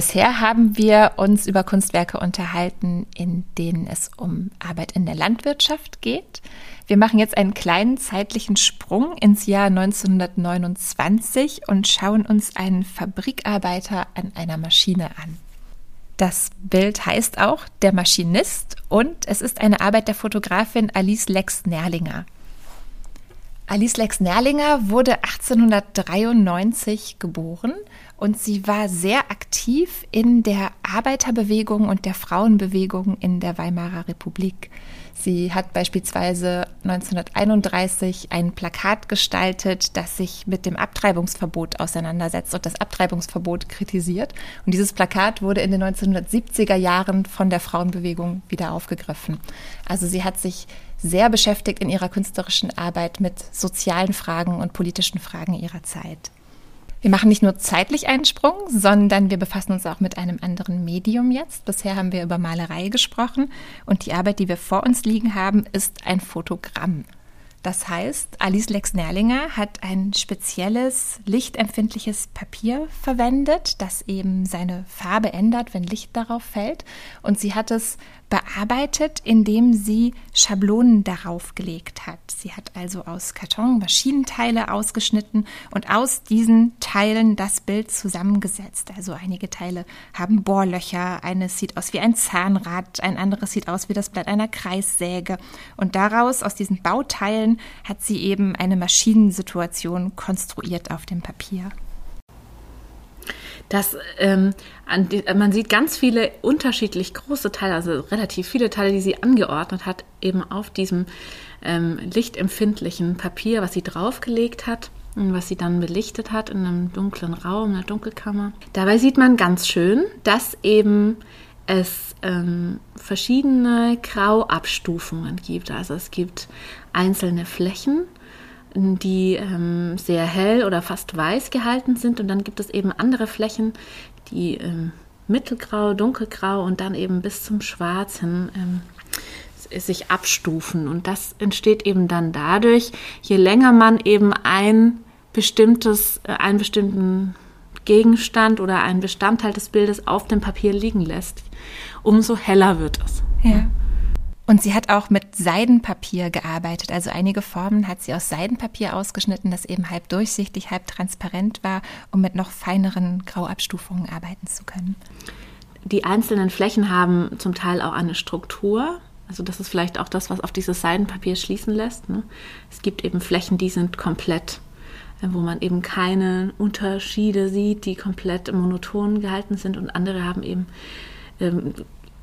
Speaker 1: Bisher haben wir uns über Kunstwerke unterhalten, in denen es um Arbeit in der Landwirtschaft geht. Wir machen jetzt einen kleinen zeitlichen Sprung ins Jahr 1929 und schauen uns einen Fabrikarbeiter an einer Maschine an. Das Bild heißt auch Der Maschinist und es ist eine Arbeit der Fotografin Alice Lex Nerlinger. Alice Lex Nerlinger wurde 1893 geboren und sie war sehr aktiv in der Arbeiterbewegung und der Frauenbewegung in der Weimarer Republik. Sie hat beispielsweise 1931 ein Plakat gestaltet, das sich mit dem Abtreibungsverbot auseinandersetzt und das Abtreibungsverbot kritisiert. Und dieses Plakat wurde in den 1970er Jahren von der Frauenbewegung wieder aufgegriffen. Also sie hat sich sehr beschäftigt in ihrer künstlerischen Arbeit mit sozialen Fragen und politischen Fragen ihrer Zeit. Wir machen nicht nur zeitlich einen Sprung, sondern wir befassen uns auch mit einem anderen Medium jetzt. Bisher haben wir über Malerei gesprochen und die Arbeit, die wir vor uns liegen haben, ist ein Fotogramm. Das heißt, Alice Lex Nerlinger hat ein spezielles lichtempfindliches Papier verwendet, das eben seine Farbe ändert, wenn Licht darauf fällt. Und sie hat es bearbeitet, indem sie Schablonen darauf gelegt hat. Sie hat also aus Karton Maschinenteile ausgeschnitten und aus diesen Teilen das Bild zusammengesetzt. Also einige Teile haben Bohrlöcher, eines sieht aus wie ein Zahnrad, ein anderes sieht aus wie das Blatt einer Kreissäge. Und daraus, aus diesen Bauteilen, hat sie eben eine Maschinensituation konstruiert auf dem Papier
Speaker 3: dass ähm, die, man sieht ganz viele unterschiedlich große Teile, also relativ viele Teile, die sie angeordnet hat, eben auf diesem ähm, lichtempfindlichen Papier, was sie draufgelegt hat und was sie dann belichtet hat in einem dunklen Raum, einer Dunkelkammer. Dabei sieht man ganz schön, dass eben es ähm, verschiedene Grauabstufungen gibt. Also es gibt einzelne Flächen, die ähm, sehr hell oder fast weiß gehalten sind. Und dann gibt es eben andere Flächen, die ähm, mittelgrau, dunkelgrau und dann eben bis zum Schwarz hin ähm, sich abstufen. Und das entsteht eben dann dadurch, je länger man eben ein bestimmtes, äh, einen bestimmten Gegenstand oder einen Bestandteil des Bildes auf dem Papier liegen lässt, umso heller wird es.
Speaker 1: Ja. Und sie hat auch mit Seidenpapier gearbeitet. Also einige Formen hat sie aus Seidenpapier ausgeschnitten, das eben halb durchsichtig, halb transparent war, um mit noch feineren Grauabstufungen arbeiten zu können.
Speaker 3: Die einzelnen Flächen haben zum Teil auch eine Struktur. Also das ist vielleicht auch das, was auf dieses Seidenpapier schließen lässt. Ne? Es gibt eben Flächen, die sind komplett äh, wo man eben keine Unterschiede sieht, die komplett monoton gehalten sind und andere haben eben ähm,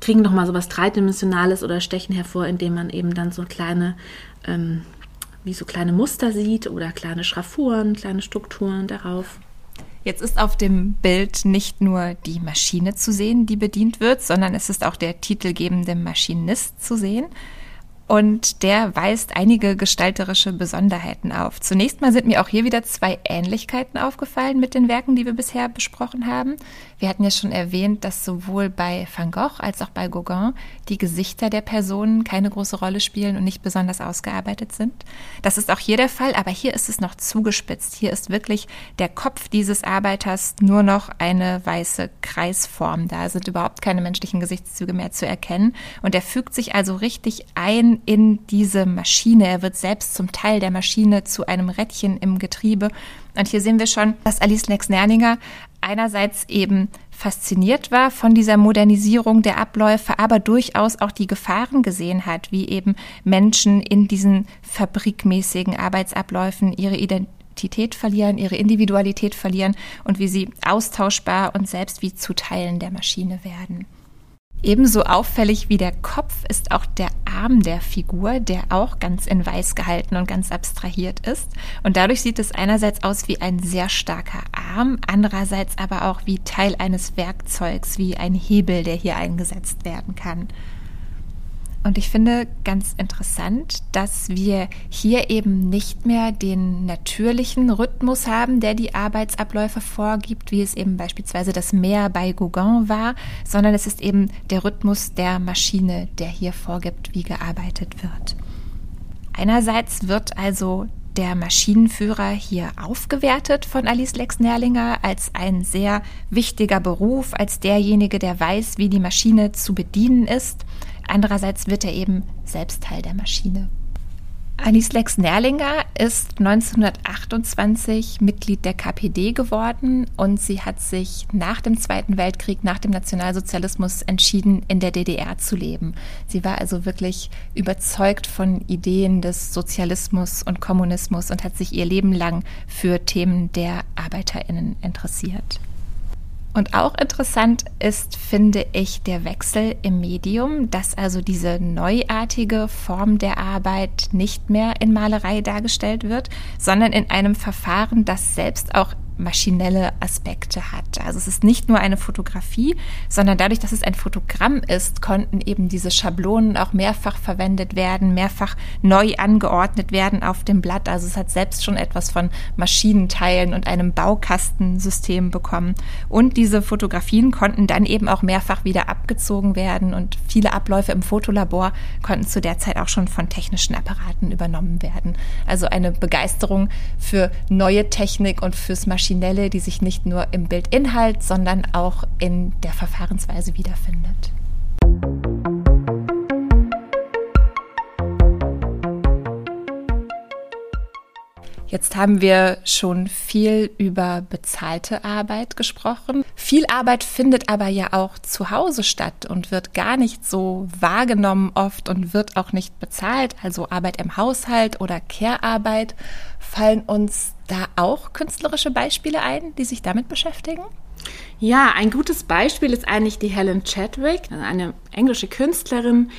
Speaker 3: kriegen nochmal so was Dreidimensionales oder stechen hervor, indem man eben dann so kleine, ähm, wie so kleine Muster sieht oder kleine Schraffuren, kleine Strukturen darauf.
Speaker 1: Jetzt ist auf dem Bild nicht nur die Maschine zu sehen, die bedient wird, sondern es ist auch der titelgebende Maschinist zu sehen und der weist einige gestalterische Besonderheiten auf. Zunächst mal sind mir auch hier wieder zwei Ähnlichkeiten aufgefallen mit den Werken, die wir bisher besprochen haben. Wir hatten ja schon erwähnt, dass sowohl bei Van Gogh als auch bei Gauguin die Gesichter der Personen keine große Rolle spielen und nicht besonders ausgearbeitet sind. Das ist auch hier der Fall, aber hier ist es noch zugespitzt. Hier ist wirklich der Kopf dieses Arbeiters nur noch eine weiße Kreisform. Da sind überhaupt keine menschlichen Gesichtszüge mehr zu erkennen und er fügt sich also richtig ein in diese Maschine. Er wird selbst zum Teil der Maschine zu einem Rädchen im Getriebe. Und hier sehen wir schon, dass Alice Lex-Nerninger einerseits eben fasziniert war von dieser Modernisierung der Abläufe, aber durchaus auch die Gefahren gesehen hat, wie eben Menschen in diesen fabrikmäßigen Arbeitsabläufen ihre Identität verlieren, ihre Individualität verlieren und wie sie austauschbar und selbst wie zu Teilen der Maschine werden. Ebenso auffällig wie der Kopf ist auch der Arm der Figur, der auch ganz in weiß gehalten und ganz abstrahiert ist. Und dadurch sieht es einerseits aus wie ein sehr starker Arm, andererseits aber auch wie Teil eines Werkzeugs, wie ein Hebel, der hier eingesetzt werden kann. Und ich finde ganz interessant, dass wir hier eben nicht mehr den natürlichen Rhythmus haben, der die Arbeitsabläufe vorgibt, wie es eben beispielsweise das Meer bei Gauguin war, sondern es ist eben der Rhythmus der Maschine, der hier vorgibt, wie gearbeitet wird. Einerseits wird also der Maschinenführer hier aufgewertet von Alice Lex Nerlinger als ein sehr wichtiger Beruf, als derjenige, der weiß, wie die Maschine zu bedienen ist. Andererseits wird er eben selbst Teil der Maschine. Anis Lex Nerlinger ist 1928 Mitglied der KPD geworden und sie hat sich nach dem Zweiten Weltkrieg, nach dem Nationalsozialismus entschieden, in der DDR zu leben. Sie war also wirklich überzeugt von Ideen des Sozialismus und Kommunismus und hat sich ihr Leben lang für Themen der Arbeiterinnen interessiert. Und auch interessant ist, finde ich, der Wechsel im Medium, dass also diese neuartige Form der Arbeit nicht mehr in Malerei dargestellt wird, sondern in einem Verfahren, das selbst auch maschinelle Aspekte hat. Also es ist nicht nur eine Fotografie, sondern dadurch, dass es ein Fotogramm ist, konnten eben diese Schablonen auch mehrfach verwendet werden, mehrfach neu angeordnet werden auf dem Blatt. Also es hat selbst schon etwas von Maschinenteilen und einem Baukastensystem bekommen. Und diese Fotografien konnten dann eben auch mehrfach wieder abgezogen werden und viele Abläufe im Fotolabor konnten zu der Zeit auch schon von technischen Apparaten übernommen werden. Also eine Begeisterung für neue Technik und fürs Maschinenbau Maschinelle, die sich nicht nur im Bildinhalt, sondern auch in der Verfahrensweise wiederfindet. Jetzt haben wir schon viel über bezahlte Arbeit gesprochen. Viel Arbeit findet aber ja auch zu Hause statt und wird gar nicht so wahrgenommen oft und wird auch nicht bezahlt. Also Arbeit im Haushalt oder Care-Arbeit. Fallen uns da auch künstlerische Beispiele ein, die sich damit beschäftigen?
Speaker 3: Ja, ein gutes Beispiel ist eigentlich die Helen Chadwick, eine englische Künstlerin,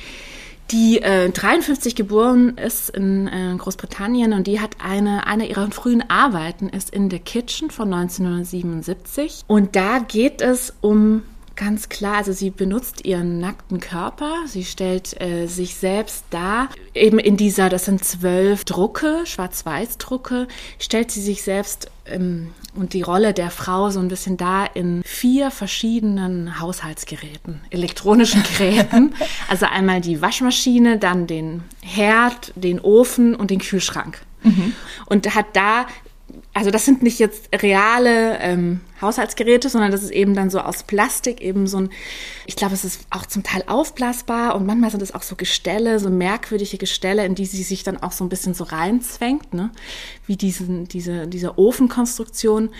Speaker 3: die äh, 53 geboren ist in äh, Großbritannien und die hat eine, eine ihrer frühen Arbeiten ist in The Kitchen von 1977 und da geht es um Ganz klar, also sie benutzt ihren nackten Körper, sie stellt äh, sich selbst dar. Eben in dieser, das sind zwölf Drucke, Schwarz-Weiß-Drucke, stellt sie sich selbst ähm, und die Rolle der Frau so ein bisschen da in vier verschiedenen Haushaltsgeräten, elektronischen Geräten. also einmal die Waschmaschine, dann den Herd, den Ofen und den Kühlschrank. Mhm. Und hat da also das sind nicht jetzt reale ähm, Haushaltsgeräte, sondern das ist eben dann so aus Plastik, eben so ein, ich glaube, es ist auch zum Teil aufblasbar und manchmal sind es auch so Gestelle, so merkwürdige Gestelle, in die sie sich dann auch so ein bisschen so reinzwängt, ne? wie diesen, diese, diese Ofenkonstruktion.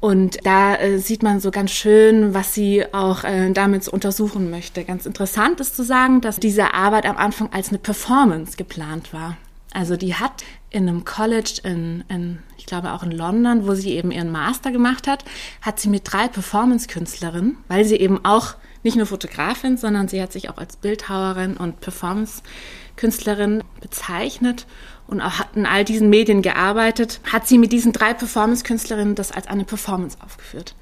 Speaker 3: Und da äh, sieht man so ganz schön, was sie auch äh, damit untersuchen möchte. Ganz interessant ist zu sagen, dass diese Arbeit am Anfang als eine Performance geplant war. Also die hat in einem College in, in, ich glaube auch in London, wo sie eben ihren Master gemacht hat, hat sie mit drei Performance-Künstlerinnen, weil sie eben auch nicht nur Fotografin, sondern sie hat sich auch als Bildhauerin und Performance-Künstlerin bezeichnet und auch hat in all diesen Medien gearbeitet, hat sie mit diesen drei Performance-Künstlerinnen das als eine Performance aufgeführt.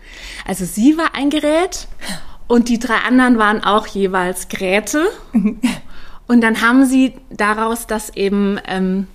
Speaker 3: Also sie war ein Gerät und die drei anderen waren auch jeweils Geräte. Und dann haben sie daraus das eben ähm,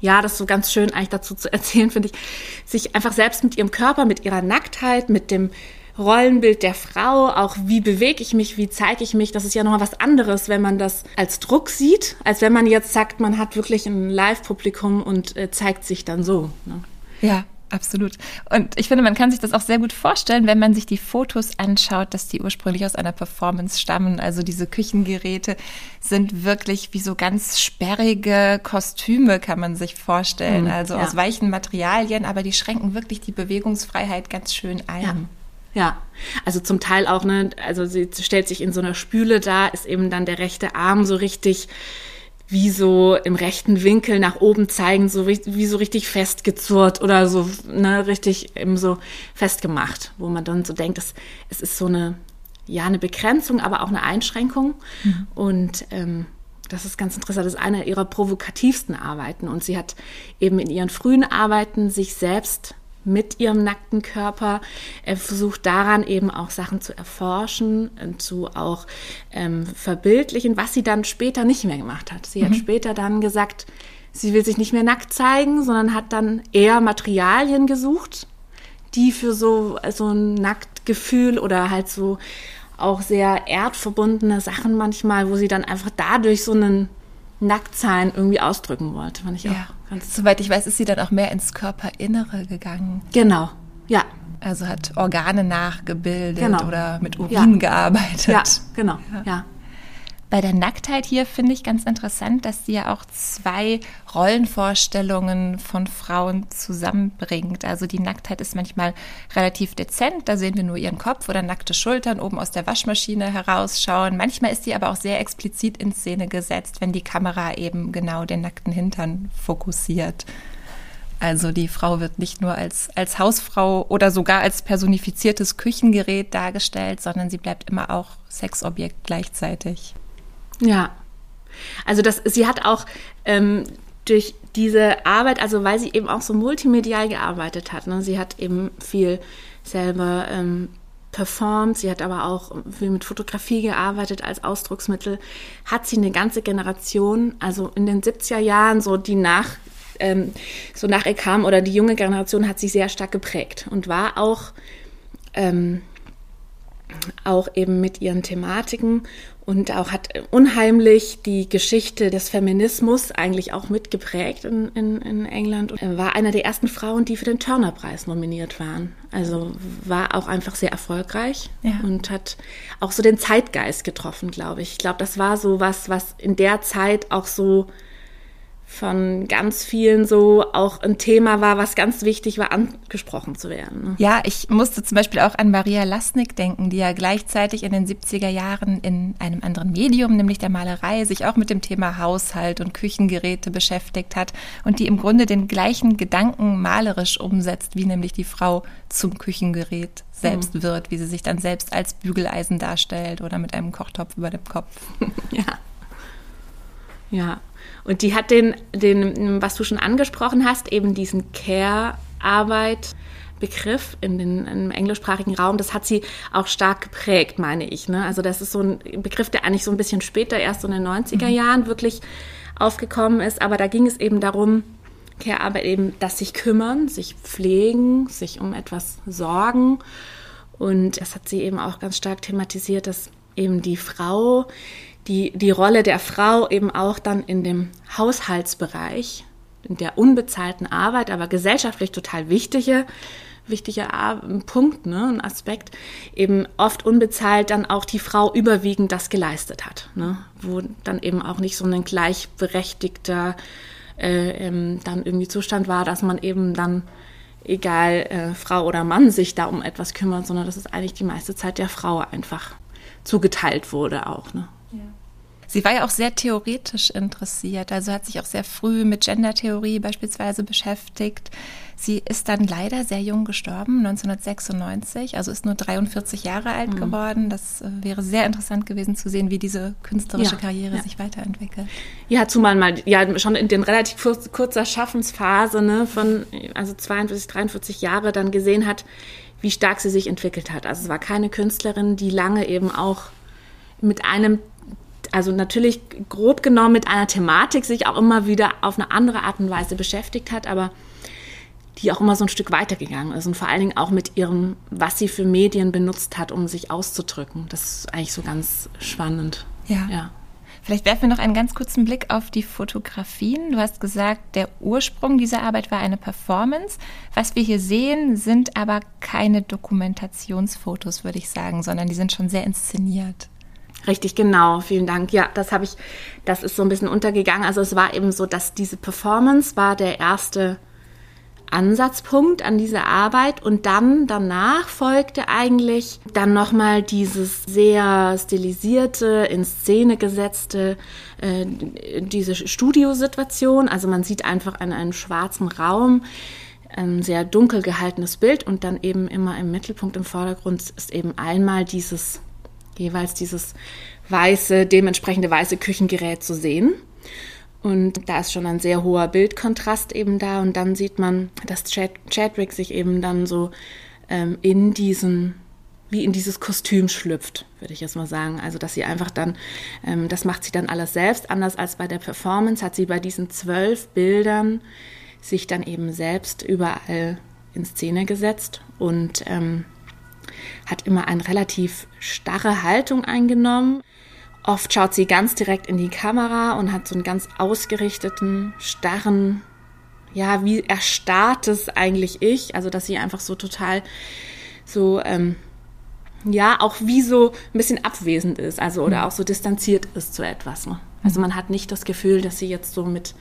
Speaker 3: ja, das so ganz schön eigentlich dazu zu erzählen, finde ich, sich einfach selbst mit ihrem Körper, mit ihrer Nacktheit, mit dem Rollenbild der Frau, auch wie bewege ich mich, wie zeige ich mich, das ist ja nochmal was anderes, wenn man das als Druck sieht, als wenn man jetzt sagt, man hat wirklich ein Live-Publikum und äh, zeigt sich dann so. Ne?
Speaker 1: Ja, Absolut. Und ich finde, man kann sich das auch sehr gut vorstellen, wenn man sich die Fotos anschaut, dass die ursprünglich aus einer Performance stammen. Also diese Küchengeräte sind wirklich wie so ganz sperrige Kostüme, kann man sich vorstellen. Mhm, also ja. aus weichen Materialien, aber die schränken wirklich die Bewegungsfreiheit ganz schön ein.
Speaker 3: Ja. Ja, also zum Teil auch, ne, also sie stellt sich in so einer Spüle da, ist eben dann der rechte Arm so richtig wie so im rechten Winkel nach oben zeigen, so wie, wie so richtig festgezurrt oder so, ne, richtig eben so festgemacht, wo man dann so denkt, es, es ist so eine, ja, eine Begrenzung, aber auch eine Einschränkung. Mhm. Und ähm, das ist ganz interessant, das ist eine ihrer provokativsten Arbeiten. Und sie hat eben in ihren frühen Arbeiten sich selbst mit ihrem nackten Körper. Er versucht daran eben auch Sachen zu erforschen, zu auch ähm, verbildlichen, was sie dann später nicht mehr gemacht hat. Sie mhm. hat später dann gesagt, sie will sich nicht mehr nackt zeigen, sondern hat dann eher Materialien gesucht, die für so, so ein Nacktgefühl oder halt so auch sehr erdverbundene Sachen manchmal, wo sie dann einfach dadurch so einen Nacktsein irgendwie ausdrücken wollte. Fand ich ja. auch
Speaker 1: ganz Soweit ich weiß, ist sie dann auch mehr ins Körperinnere gegangen.
Speaker 3: Genau, ja.
Speaker 1: Also hat Organe nachgebildet genau. oder mit Urin ja. gearbeitet.
Speaker 3: Ja, genau, ja. ja.
Speaker 1: Bei der Nacktheit hier finde ich ganz interessant, dass sie ja auch zwei Rollenvorstellungen von Frauen zusammenbringt. Also die Nacktheit ist manchmal relativ dezent, da sehen wir nur ihren Kopf oder nackte Schultern oben aus der Waschmaschine herausschauen. Manchmal ist sie aber auch sehr explizit in Szene gesetzt, wenn die Kamera eben genau den nackten Hintern fokussiert. Also die Frau wird nicht nur als, als Hausfrau oder sogar als personifiziertes Küchengerät dargestellt, sondern sie bleibt immer auch Sexobjekt gleichzeitig.
Speaker 3: Ja. Also das, sie hat auch ähm, durch diese Arbeit, also weil sie eben auch so multimedial gearbeitet hat, ne, sie hat eben viel selber ähm, performt, sie hat aber auch viel mit Fotografie gearbeitet als Ausdrucksmittel, hat sie eine ganze Generation, also in den 70er Jahren, so die nach, ähm, so nach ihr kam oder die junge Generation hat sie sehr stark geprägt und war auch, ähm, auch eben mit ihren Thematiken und auch hat unheimlich die Geschichte des Feminismus eigentlich auch mitgeprägt in, in, in England und war einer der ersten Frauen, die für den Turner-Preis nominiert waren. Also war auch einfach sehr erfolgreich ja. und hat auch so den Zeitgeist getroffen, glaube ich. Ich glaube, das war so was, was in der Zeit auch so von ganz vielen so auch ein Thema war, was ganz wichtig war, angesprochen zu werden.
Speaker 1: Ja, ich musste zum Beispiel auch an Maria Lasnik denken, die ja gleichzeitig in den 70er Jahren in einem anderen Medium, nämlich der Malerei, sich auch mit dem Thema Haushalt und Küchengeräte beschäftigt hat und die im Grunde den gleichen Gedanken malerisch umsetzt, wie nämlich die Frau zum Küchengerät selbst mhm. wird, wie sie sich dann selbst als Bügeleisen darstellt oder mit einem Kochtopf über dem Kopf.
Speaker 3: ja. Ja, und die hat den, den, was du schon angesprochen hast, eben diesen Care-Arbeit. Begriff in den, im englischsprachigen Raum, das hat sie auch stark geprägt, meine ich. Ne? Also das ist so ein Begriff, der eigentlich so ein bisschen später, erst so in den 90er mhm. Jahren wirklich aufgekommen ist. Aber da ging es eben darum, Care-Arbeit eben, dass sich kümmern, sich pflegen, sich um etwas sorgen. Und das hat sie eben auch ganz stark thematisiert, dass eben die Frau die, die Rolle der Frau eben auch dann in dem Haushaltsbereich, in der unbezahlten Arbeit, aber gesellschaftlich total wichtige, wichtiger Punkt, ne, ein Aspekt, eben oft unbezahlt dann auch die Frau überwiegend das geleistet hat, ne, wo dann eben auch nicht so ein gleichberechtigter äh, ähm, dann irgendwie Zustand war, dass man eben dann egal äh, Frau oder Mann sich da um etwas kümmert, sondern dass es eigentlich die meiste Zeit der Frau einfach zugeteilt wurde auch. Ne?
Speaker 1: Sie war ja auch sehr theoretisch interessiert, also hat sich auch sehr früh mit Gendertheorie beispielsweise beschäftigt. Sie ist dann leider sehr jung gestorben, 1996, also ist nur 43 Jahre alt mhm. geworden. Das äh, wäre sehr interessant gewesen zu sehen, wie diese künstlerische ja, Karriere ja. sich weiterentwickelt.
Speaker 3: Ja, zumal mal ja schon in den relativ kurz, kurzer Schaffensphase ne, von also 42, 43 Jahre dann gesehen hat, wie stark sie sich entwickelt hat. Also es war keine Künstlerin, die lange eben auch mit einem also natürlich grob genommen mit einer Thematik sich auch immer wieder auf eine andere Art und Weise beschäftigt hat, aber die auch immer so ein Stück weitergegangen ist und vor allen Dingen auch mit ihrem, was sie für Medien benutzt hat, um sich auszudrücken. Das ist eigentlich so ganz spannend.
Speaker 1: Ja. ja. Vielleicht werfen wir noch einen ganz kurzen Blick auf die Fotografien. Du hast gesagt, der Ursprung dieser Arbeit war eine Performance. Was wir hier sehen, sind aber keine Dokumentationsfotos, würde ich sagen, sondern die sind schon sehr inszeniert.
Speaker 3: Richtig, genau. Vielen Dank. Ja, das habe ich, das ist so ein bisschen untergegangen. Also es war eben so, dass diese Performance war der erste Ansatzpunkt an dieser Arbeit und dann danach folgte eigentlich dann nochmal dieses sehr stilisierte, in Szene gesetzte, äh, diese Studiosituation. Also man sieht einfach in einem schwarzen Raum ein sehr dunkel gehaltenes Bild und dann eben immer im Mittelpunkt, im Vordergrund ist eben einmal dieses jeweils dieses weiße, dementsprechende weiße Küchengerät zu sehen. Und da ist schon ein sehr hoher Bildkontrast eben da. Und dann sieht man, dass Chad Chadwick sich eben dann so ähm, in diesen wie in dieses Kostüm schlüpft, würde ich jetzt mal sagen. Also, dass sie einfach dann, ähm, das macht sie dann alles selbst. Anders als bei der Performance hat sie bei diesen zwölf Bildern sich dann eben selbst überall in Szene gesetzt und ähm, hat immer eine relativ starre Haltung eingenommen. Oft schaut sie ganz direkt in die Kamera und hat so einen ganz ausgerichteten, starren, ja, wie erstarrtes eigentlich Ich. Also, dass sie einfach so total so, ähm, ja, auch wie so ein bisschen abwesend ist, also oder mhm. auch so distanziert ist zu etwas. Ne? Also man hat nicht das Gefühl, dass sie jetzt so mit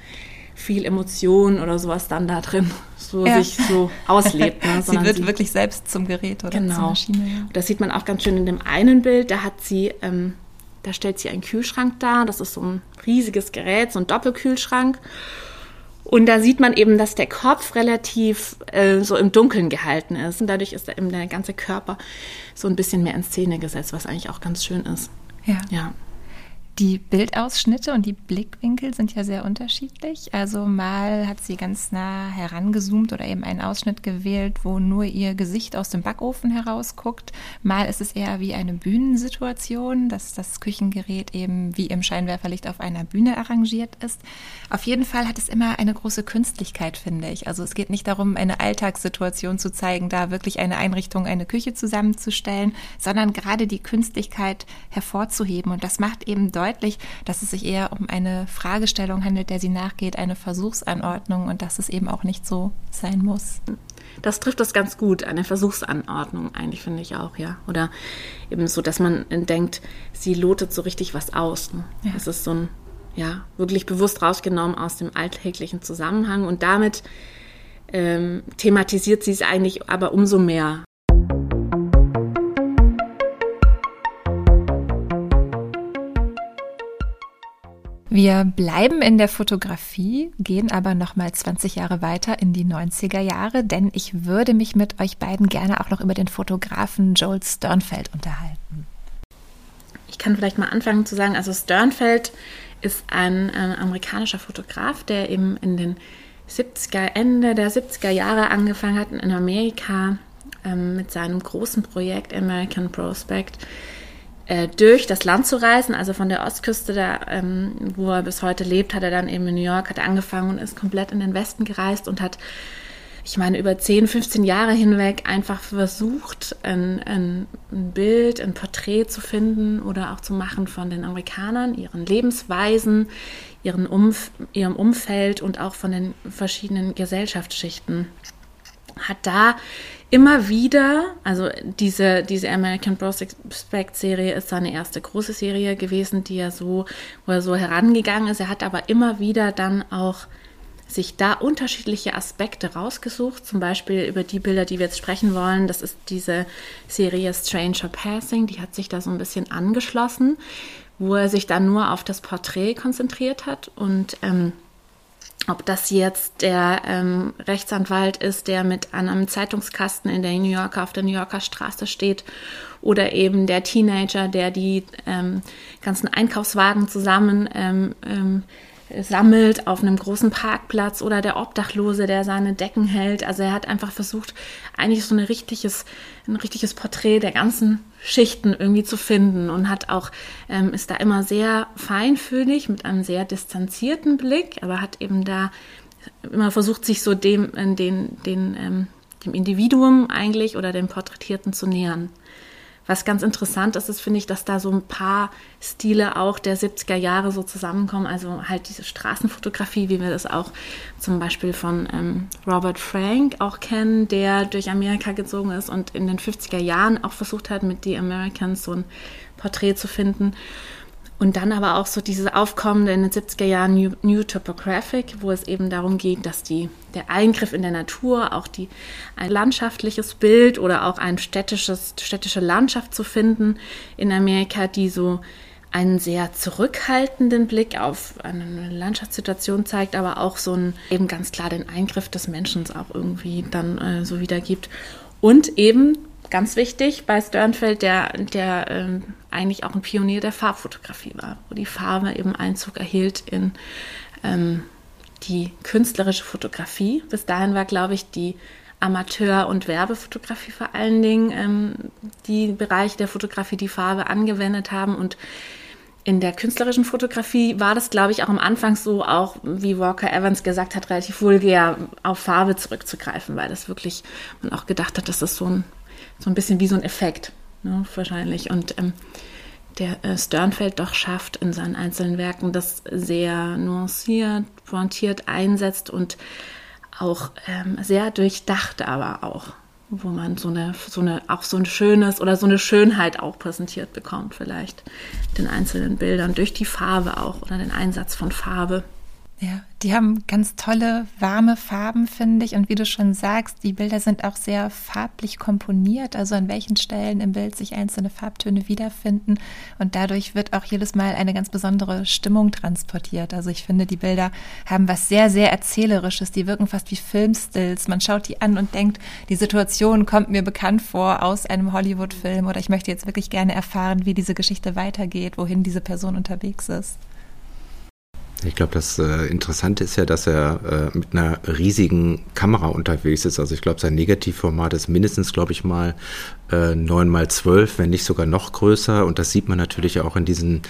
Speaker 3: viel Emotion oder sowas dann da drin so ja. sich so auslebt.
Speaker 1: Ne? sie wird sie, wirklich selbst zum Gerät oder
Speaker 3: genau. zur Maschine. Ja. Das sieht man auch ganz schön in dem einen Bild. Da hat sie, ähm, da stellt sie einen Kühlschrank dar. Das ist so ein riesiges Gerät, so ein Doppelkühlschrank. Und da sieht man eben, dass der Kopf relativ äh, so im Dunkeln gehalten ist. Und dadurch ist eben der ganze Körper so ein bisschen mehr in Szene gesetzt, was eigentlich auch ganz schön ist.
Speaker 1: Ja. ja. Die Bildausschnitte und die Blickwinkel sind ja sehr unterschiedlich. Also mal hat sie ganz nah herangezoomt oder eben einen Ausschnitt gewählt, wo nur ihr Gesicht aus dem Backofen herausguckt. Mal ist es eher wie eine Bühnensituation, dass das Küchengerät eben wie im Scheinwerferlicht auf einer Bühne arrangiert ist. Auf jeden Fall hat es immer eine große Künstlichkeit, finde ich. Also es geht nicht darum, eine Alltagssituation zu zeigen, da wirklich eine Einrichtung, eine Küche zusammenzustellen, sondern gerade die Künstlichkeit hervorzuheben. Und das macht eben deutlich, deutlich, dass es sich eher um eine Fragestellung handelt, der sie nachgeht, eine Versuchsanordnung und dass es eben auch nicht so sein muss.
Speaker 3: Das trifft das ganz gut, eine Versuchsanordnung eigentlich, finde ich auch, ja. Oder eben so, dass man denkt, sie lotet so richtig was aus. Ne? Ja. Das ist so ein, ja, wirklich bewusst rausgenommen aus dem alltäglichen Zusammenhang und damit ähm, thematisiert sie es eigentlich aber umso mehr.
Speaker 1: Wir bleiben in der Fotografie, gehen aber noch mal 20 Jahre weiter in die 90er Jahre, denn ich würde mich mit euch beiden gerne auch noch über den Fotografen Joel Sternfeld unterhalten.
Speaker 3: Ich kann vielleicht mal anfangen zu sagen, also Sternfeld ist ein äh, amerikanischer Fotograf, der eben in den 70er, Ende der 70er Jahre angefangen hat in Amerika ähm, mit seinem großen Projekt American Prospect äh, durch das Land zu reisen, also von der Ostküste, da, ähm, wo er bis heute lebt, hat er dann eben in New York, hat angefangen und ist komplett in den Westen gereist und hat, ich meine, über 10, 15 Jahre hinweg einfach versucht, ein, ein, ein Bild, ein Porträt zu finden oder auch zu machen von den Amerikanern, ihren Lebensweisen, ihren Umf ihrem Umfeld und auch von den verschiedenen Gesellschaftsschichten. Hat da immer wieder, also diese, diese American Prospect Serie ist seine erste große Serie gewesen, die er so, wo er so herangegangen ist. Er hat aber immer wieder dann auch sich da unterschiedliche Aspekte rausgesucht, zum Beispiel über die Bilder, die wir jetzt sprechen wollen. Das ist diese Serie Stranger Passing, die hat sich da so ein bisschen angeschlossen, wo er sich dann nur auf das Porträt konzentriert hat und ähm, ob das jetzt der ähm, Rechtsanwalt ist, der mit einem Zeitungskasten in der New Yorker auf der New Yorker Straße steht, oder eben der Teenager, der die ähm, ganzen Einkaufswagen zusammen ähm, ähm sammelt auf einem großen Parkplatz oder der Obdachlose, der seine Decken hält. Also er hat einfach versucht, eigentlich so ein richtiges, ein richtiges Porträt der ganzen Schichten irgendwie zu finden und hat auch, ähm, ist da immer sehr feinfühlig mit einem sehr distanzierten Blick, aber hat eben da immer versucht, sich so dem, den, den, ähm, dem Individuum eigentlich oder dem Porträtierten zu nähern. Was ganz interessant ist, ist, finde ich, dass da so ein paar Stile auch der 70er Jahre so zusammenkommen. Also halt diese Straßenfotografie, wie wir das auch zum Beispiel von ähm, Robert Frank auch kennen, der durch Amerika gezogen ist und in den 50er Jahren auch versucht hat, mit The Americans so ein Porträt zu finden. Und dann aber auch so dieses Aufkommende in den 70er Jahren New, New, Topographic, wo es eben darum geht, dass die, der Eingriff in der Natur, auch die, ein landschaftliches Bild oder auch ein städtisches, städtische Landschaft zu finden in Amerika, die so einen sehr zurückhaltenden Blick auf eine Landschaftssituation zeigt, aber auch so einen, eben ganz klar den Eingriff des Menschen auch irgendwie dann äh, so wiedergibt. Und eben ganz wichtig bei Sternfeld, der, der ähm, eigentlich auch ein Pionier der Farbfotografie war, wo die Farbe eben Einzug erhielt in ähm, die künstlerische Fotografie. Bis dahin war, glaube ich, die Amateur- und Werbefotografie vor allen Dingen ähm, die Bereiche der Fotografie, die Farbe angewendet haben. Und in der künstlerischen Fotografie war das, glaube ich, auch am Anfang so, auch wie Walker Evans gesagt hat, relativ vulgär auf Farbe zurückzugreifen, weil das wirklich man auch gedacht hat, dass das so ein, so ein bisschen wie so ein Effekt, ne, wahrscheinlich. Und ähm, der äh, Sternfeld doch schafft in seinen einzelnen Werken, das sehr nuanciert, pointiert einsetzt und auch ähm, sehr durchdacht, aber auch, wo man so eine, so eine, auch so ein schönes oder so eine Schönheit auch präsentiert bekommt, vielleicht den einzelnen Bildern durch die Farbe auch oder den Einsatz von Farbe.
Speaker 1: Ja, die haben ganz tolle, warme Farben, finde ich. Und wie du schon sagst, die Bilder sind auch sehr farblich komponiert, also an welchen Stellen im Bild sich einzelne Farbtöne wiederfinden. Und dadurch wird auch jedes Mal eine ganz besondere Stimmung transportiert. Also ich finde, die Bilder haben was sehr, sehr Erzählerisches. Die wirken fast wie Filmstills. Man schaut die an und denkt, die Situation kommt mir bekannt vor aus einem Hollywood-Film oder ich möchte jetzt wirklich gerne erfahren, wie diese Geschichte weitergeht, wohin diese Person unterwegs ist.
Speaker 2: Ich glaube, das äh, Interessante ist ja, dass er äh, mit einer riesigen Kamera unterwegs ist. Also ich glaube, sein Negativformat ist mindestens, glaube ich mal, äh, 9 mal 12, wenn nicht sogar noch größer. Und das sieht man natürlich auch in diesen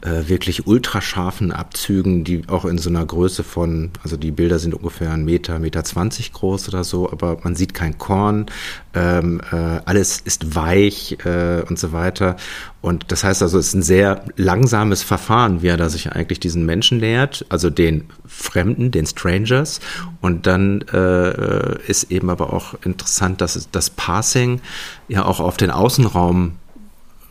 Speaker 2: äh, wirklich ultrascharfen Abzügen, die auch in so einer Größe von, also die Bilder sind ungefähr ein Meter, Meter 20 groß oder so, aber man sieht kein Korn, ähm, äh, alles ist weich äh, und so weiter. Und das heißt also, es ist ein sehr langsames Verfahren, wie er da sich eigentlich diesen Menschen nähert, also den Fremden, den Strangers. Und dann äh, ist eben aber auch interessant, dass das Passing ja auch auf den Außenraum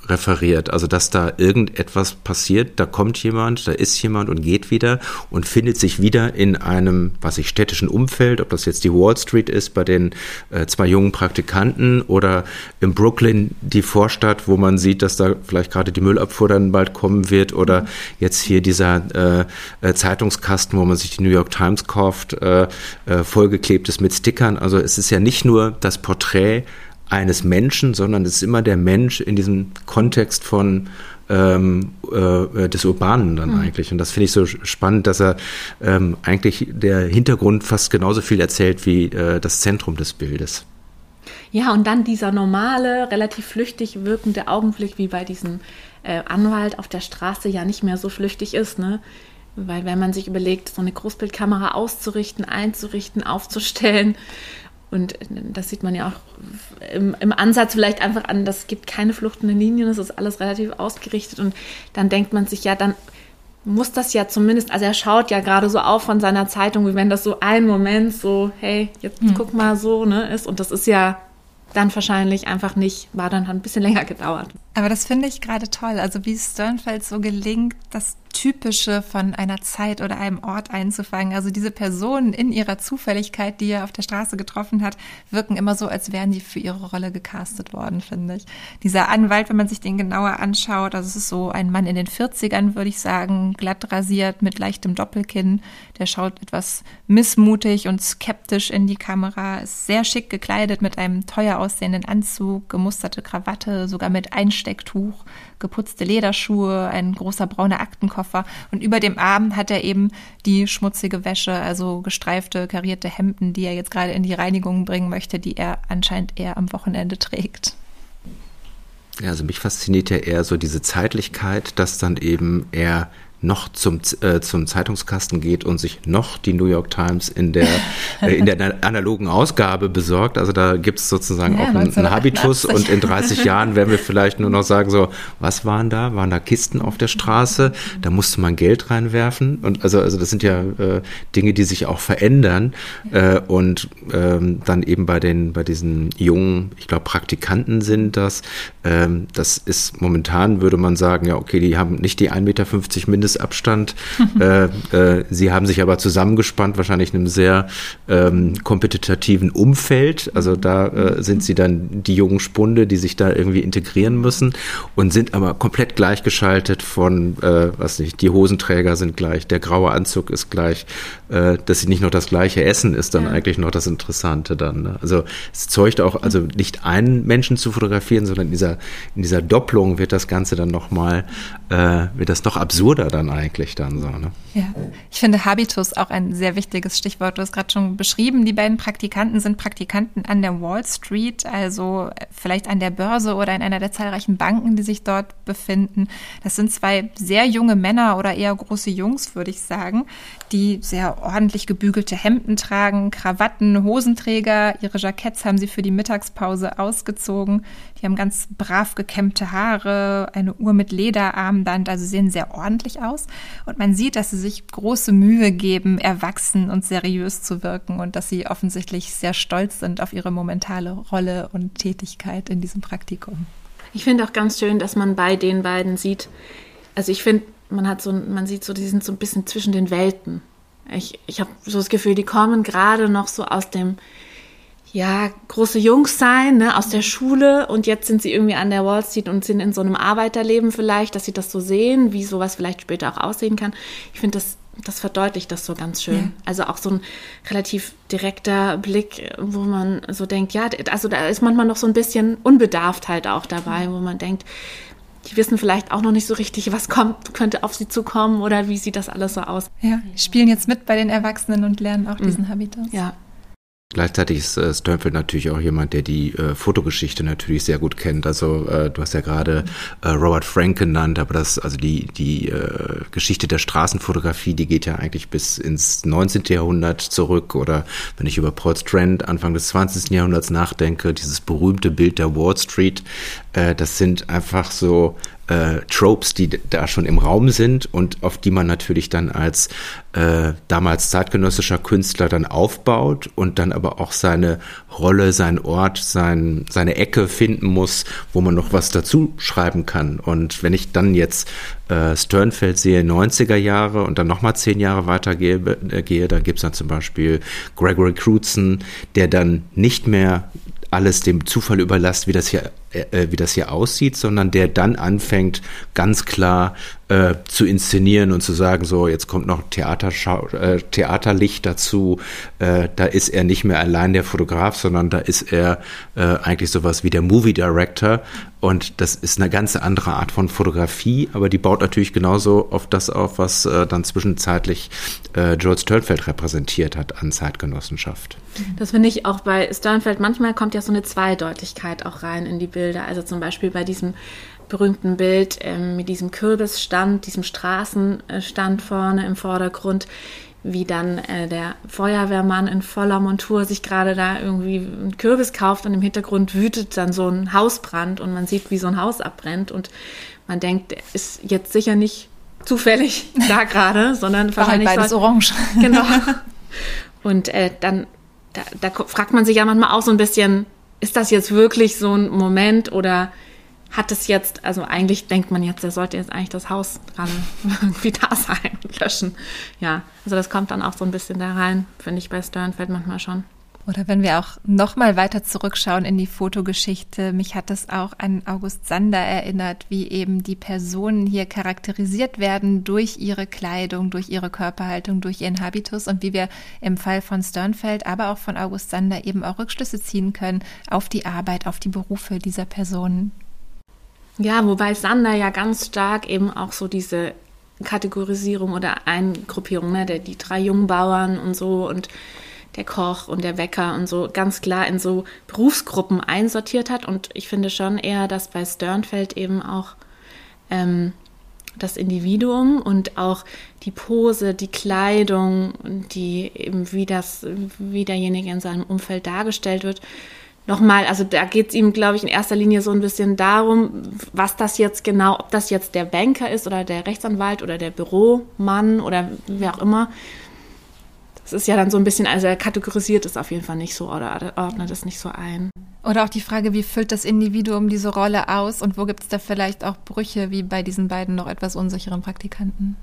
Speaker 2: referiert. Also, dass da irgendetwas passiert, da kommt jemand, da ist jemand und geht wieder und findet sich wieder in einem, was ich, städtischen Umfeld, ob das jetzt die Wall Street ist bei den äh, zwei jungen Praktikanten oder in Brooklyn die Vorstadt, wo man sieht, dass da vielleicht gerade die Müllabfuhr dann bald kommen wird oder mhm. jetzt hier dieser äh, äh, Zeitungskasten, wo man sich die New York Times kauft, äh, äh, vollgeklebt ist mit Stickern. Also es ist ja nicht nur das Porträt eines Menschen, sondern es ist immer der Mensch in diesem Kontext von ähm, äh, des Urbanen dann mhm. eigentlich. Und das finde ich so spannend, dass er ähm, eigentlich der Hintergrund fast genauso viel erzählt wie äh, das Zentrum des Bildes.
Speaker 3: Ja, und dann dieser normale, relativ flüchtig wirkende Augenblick, wie bei diesem äh, Anwalt auf der Straße ja nicht mehr so flüchtig ist, ne? Weil wenn man sich überlegt, so eine Großbildkamera auszurichten, einzurichten, aufzustellen und das sieht man ja auch im, im, Ansatz vielleicht einfach an, das gibt keine fluchtenden Linien, das ist alles relativ ausgerichtet. Und dann denkt man sich, ja, dann muss das ja zumindest, also er schaut ja gerade so auf von seiner Zeitung, wie wenn das so ein Moment so, hey, jetzt hm. guck mal so, ne, ist. Und das ist ja dann wahrscheinlich einfach nicht, war dann ein bisschen länger gedauert.
Speaker 1: Aber das finde ich gerade toll. Also wie Sternfeld so gelingt, das Typische von einer Zeit oder einem Ort einzufangen. Also diese Personen in ihrer Zufälligkeit, die er auf der Straße getroffen hat, wirken immer so, als wären die für ihre Rolle gecastet worden, finde ich. Dieser Anwalt, wenn man sich den genauer anschaut, also es ist so ein Mann in den 40ern, würde ich sagen, glatt rasiert mit leichtem Doppelkinn. Der schaut etwas missmutig und skeptisch in die Kamera, ist sehr schick gekleidet mit einem teuer aussehenden Anzug, gemusterte Krawatte, sogar mit Einstecktuch geputzte Lederschuhe, ein großer brauner Aktenkoffer und über dem Arm hat er eben die schmutzige Wäsche, also gestreifte, karierte Hemden, die er jetzt gerade in die Reinigung bringen möchte, die er anscheinend eher am Wochenende trägt.
Speaker 2: Ja, also mich fasziniert ja eher so diese Zeitlichkeit, dass dann eben er noch zum, äh, zum Zeitungskasten geht und sich noch die New York Times in der, äh, in der analogen Ausgabe besorgt. Also da gibt es sozusagen ja, auch einen, einen Habitus und in 30 Jahren werden wir vielleicht nur noch sagen, so, was waren da? Waren da Kisten auf der Straße? Da musste man Geld reinwerfen. Und also, also das sind ja äh, Dinge, die sich auch verändern. Äh, und ähm, dann eben bei den, bei diesen jungen, ich glaube, Praktikanten sind das. Ähm, das ist momentan, würde man sagen, ja, okay, die haben nicht die 1,50 Meter mindestens Mindestabstand. äh, äh, sie haben sich aber zusammengespannt, wahrscheinlich in einem sehr ähm, kompetitiven Umfeld. Also da äh, sind sie dann die jungen Spunde, die sich da irgendwie integrieren müssen und sind aber komplett gleichgeschaltet von, äh, was nicht, die Hosenträger sind gleich, der graue Anzug ist gleich, äh, dass sie nicht noch das gleiche essen, ist dann ja. eigentlich noch das Interessante dann. Ne? Also es zeugt auch, also nicht einen Menschen zu fotografieren, sondern in dieser, in dieser Doppelung wird das Ganze dann nochmal, äh, wird das noch absurder dann eigentlich dann so. Ne?
Speaker 1: Ja, ich finde Habitus auch ein sehr wichtiges Stichwort. Du hast gerade schon beschrieben, die beiden Praktikanten sind Praktikanten an der Wall Street, also vielleicht an der Börse oder in einer der zahlreichen Banken, die sich dort befinden. Das sind zwei sehr junge Männer oder eher große Jungs, würde ich sagen, die sehr ordentlich gebügelte Hemden tragen, Krawatten, Hosenträger. Ihre Jacketts haben sie für die Mittagspause ausgezogen. Die haben ganz brav gekämmte Haare, eine Uhr mit Lederarmband, also sehen sehr ordentlich aus. Und man sieht, dass sie sich große Mühe geben, erwachsen und seriös zu wirken und dass sie offensichtlich sehr stolz sind auf ihre momentane Rolle und Tätigkeit in diesem Praktikum.
Speaker 3: Ich finde auch ganz schön, dass man bei den beiden sieht, also ich finde, man hat so, man sieht so, die sind so ein bisschen zwischen den Welten. Ich, ich habe so das Gefühl, die kommen gerade noch so aus dem, ja, große Jungs sein, ne, aus der Schule und jetzt sind sie irgendwie an der Wall Street und sind in so einem Arbeiterleben vielleicht, dass sie das so sehen, wie sowas vielleicht später auch aussehen kann. Ich finde, das, das verdeutlicht das so ganz schön. Ja. Also auch so ein relativ direkter Blick, wo man so denkt, ja, also da ist manchmal noch so ein bisschen Unbedarftheit auch dabei, wo man denkt, die wissen vielleicht auch noch nicht so richtig, was kommt, könnte auf sie zukommen oder wie sieht das alles so aus.
Speaker 1: Ja, spielen jetzt mit bei den Erwachsenen und lernen auch diesen mhm. Habitus.
Speaker 3: Ja.
Speaker 2: Gleichzeitig ist äh, Sternfeld natürlich auch jemand, der die äh, Fotogeschichte natürlich sehr gut kennt. Also äh, du hast ja gerade äh, Robert Frank genannt, aber das, also die, die äh, Geschichte der Straßenfotografie, die geht ja eigentlich bis ins 19. Jahrhundert zurück. Oder wenn ich über Paul Strand Anfang des 20. Jahrhunderts nachdenke, dieses berühmte Bild der Wall Street, äh, das sind einfach so äh, Tropes, die da schon im Raum sind und auf die man natürlich dann als äh, damals zeitgenössischer Künstler dann aufbaut und dann aber auch seine Rolle, seinen Ort, sein, seine Ecke finden muss, wo man noch was dazu schreiben kann. Und wenn ich dann jetzt äh, Sternfeld sehe, 90er Jahre und dann nochmal zehn Jahre weiter gehe, äh, gehe dann gibt's dann zum Beispiel Gregory Crutzen, der dann nicht mehr alles dem Zufall überlasst, wie das hier, äh, äh, wie das hier aussieht, sondern der dann anfängt, ganz klar äh, zu inszenieren und zu sagen, so, jetzt kommt noch Theaterschau äh, Theaterlicht dazu. Äh, da ist er nicht mehr allein der Fotograf, sondern da ist er eigentlich sowas wie der Movie Director. Und das ist eine ganz andere Art von Fotografie, aber die baut natürlich genauso auf das auf, was dann zwischenzeitlich George Sternfeld repräsentiert hat an Zeitgenossenschaft.
Speaker 3: Das finde ich auch bei Sternfeld, manchmal kommt ja so eine Zweideutigkeit auch rein in die Bilder. Also zum Beispiel bei diesem berühmten Bild ähm, mit diesem Kürbisstand, diesem Straßenstand vorne im Vordergrund, wie dann äh, der Feuerwehrmann in voller Montur sich gerade da irgendwie einen Kürbis kauft und im Hintergrund wütet dann so ein Hausbrand und man sieht, wie so ein Haus abbrennt und man denkt, der ist jetzt sicher nicht zufällig da gerade, sondern
Speaker 1: War wahrscheinlich halt beides soll, orange.
Speaker 3: Genau. Und äh, dann da, da fragt man sich ja manchmal auch so ein bisschen, ist das jetzt wirklich so ein Moment oder hat es jetzt, also eigentlich denkt man jetzt, er sollte jetzt eigentlich das Haus gerade irgendwie da sein, löschen. Ja, also das kommt dann auch so ein bisschen da rein, finde ich bei Sternfeld manchmal schon.
Speaker 1: Oder wenn wir auch noch mal weiter zurückschauen in die Fotogeschichte, mich hat es auch an August Sander erinnert, wie eben die Personen hier charakterisiert werden durch ihre Kleidung, durch ihre Körperhaltung, durch ihren Habitus und wie wir im Fall von Sternfeld, aber auch von August Sander eben auch Rückschlüsse ziehen können auf die Arbeit, auf die Berufe dieser Personen.
Speaker 3: Ja, wobei Sander ja ganz stark eben auch so diese Kategorisierung oder Eingruppierung, ne, der, die drei Jungbauern und so und der Koch und der Wecker und so ganz klar in so Berufsgruppen einsortiert hat. Und ich finde schon eher, dass bei Sternfeld eben auch ähm, das Individuum und auch die Pose, die Kleidung, die eben wie das, wie derjenige in seinem Umfeld dargestellt wird, nochmal, also da geht es ihm, glaube ich, in erster Linie so ein bisschen darum, was das jetzt genau, ob das jetzt der Banker ist oder der Rechtsanwalt oder der Büromann oder wer auch immer. Das ist ja dann so ein bisschen, also er kategorisiert es auf jeden Fall nicht so oder ordnet es nicht so ein.
Speaker 1: Oder auch die Frage, wie füllt das Individuum diese Rolle aus und wo gibt es da vielleicht auch Brüche, wie bei diesen beiden noch etwas unsicheren Praktikanten?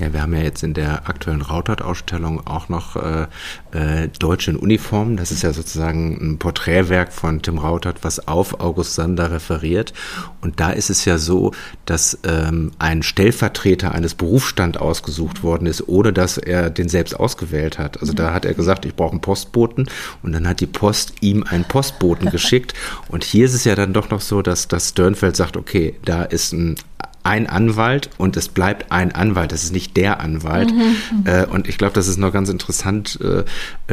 Speaker 2: Ja, wir haben ja jetzt in der aktuellen Rautert-Ausstellung auch noch äh, äh, Deutsche in Uniform. Das ist ja sozusagen ein Porträtwerk von Tim Rautert, was auf August Sander referiert. Und da ist es ja so, dass ähm, ein Stellvertreter eines Berufsstands ausgesucht worden ist, ohne dass er den selbst ausgewählt hat. Also da hat er gesagt, ich brauche einen Postboten und dann hat die Post ihm einen Postboten geschickt. Und hier ist es ja dann doch noch so, dass das Sternfeld sagt, okay, da ist ein ein Anwalt und es bleibt ein Anwalt. Das ist nicht der Anwalt. Mhm, mhm. äh, und ich glaube, das ist noch ganz interessant, äh,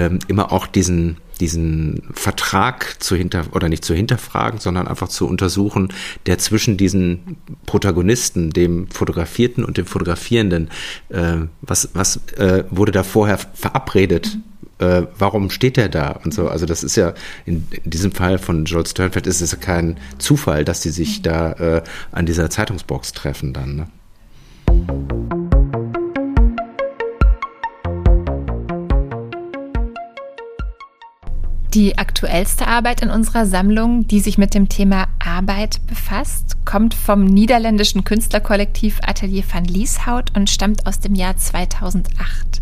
Speaker 2: äh, immer auch diesen diesen Vertrag zu hinter oder nicht zu hinterfragen, sondern einfach zu untersuchen, der zwischen diesen Protagonisten, dem Fotografierten und dem Fotografierenden, äh, was was äh, wurde da vorher verabredet? Mhm äh, warum steht der da und so. Also das ist ja in, in diesem Fall von Joel Sternfeld ist es kein Zufall, dass die sich da äh, an dieser Zeitungsbox treffen dann. Ne?
Speaker 1: Die aktuellste Arbeit in unserer Sammlung, die sich mit dem Thema Arbeit befasst, kommt vom niederländischen Künstlerkollektiv Atelier van Lieshout und stammt aus dem Jahr 2008.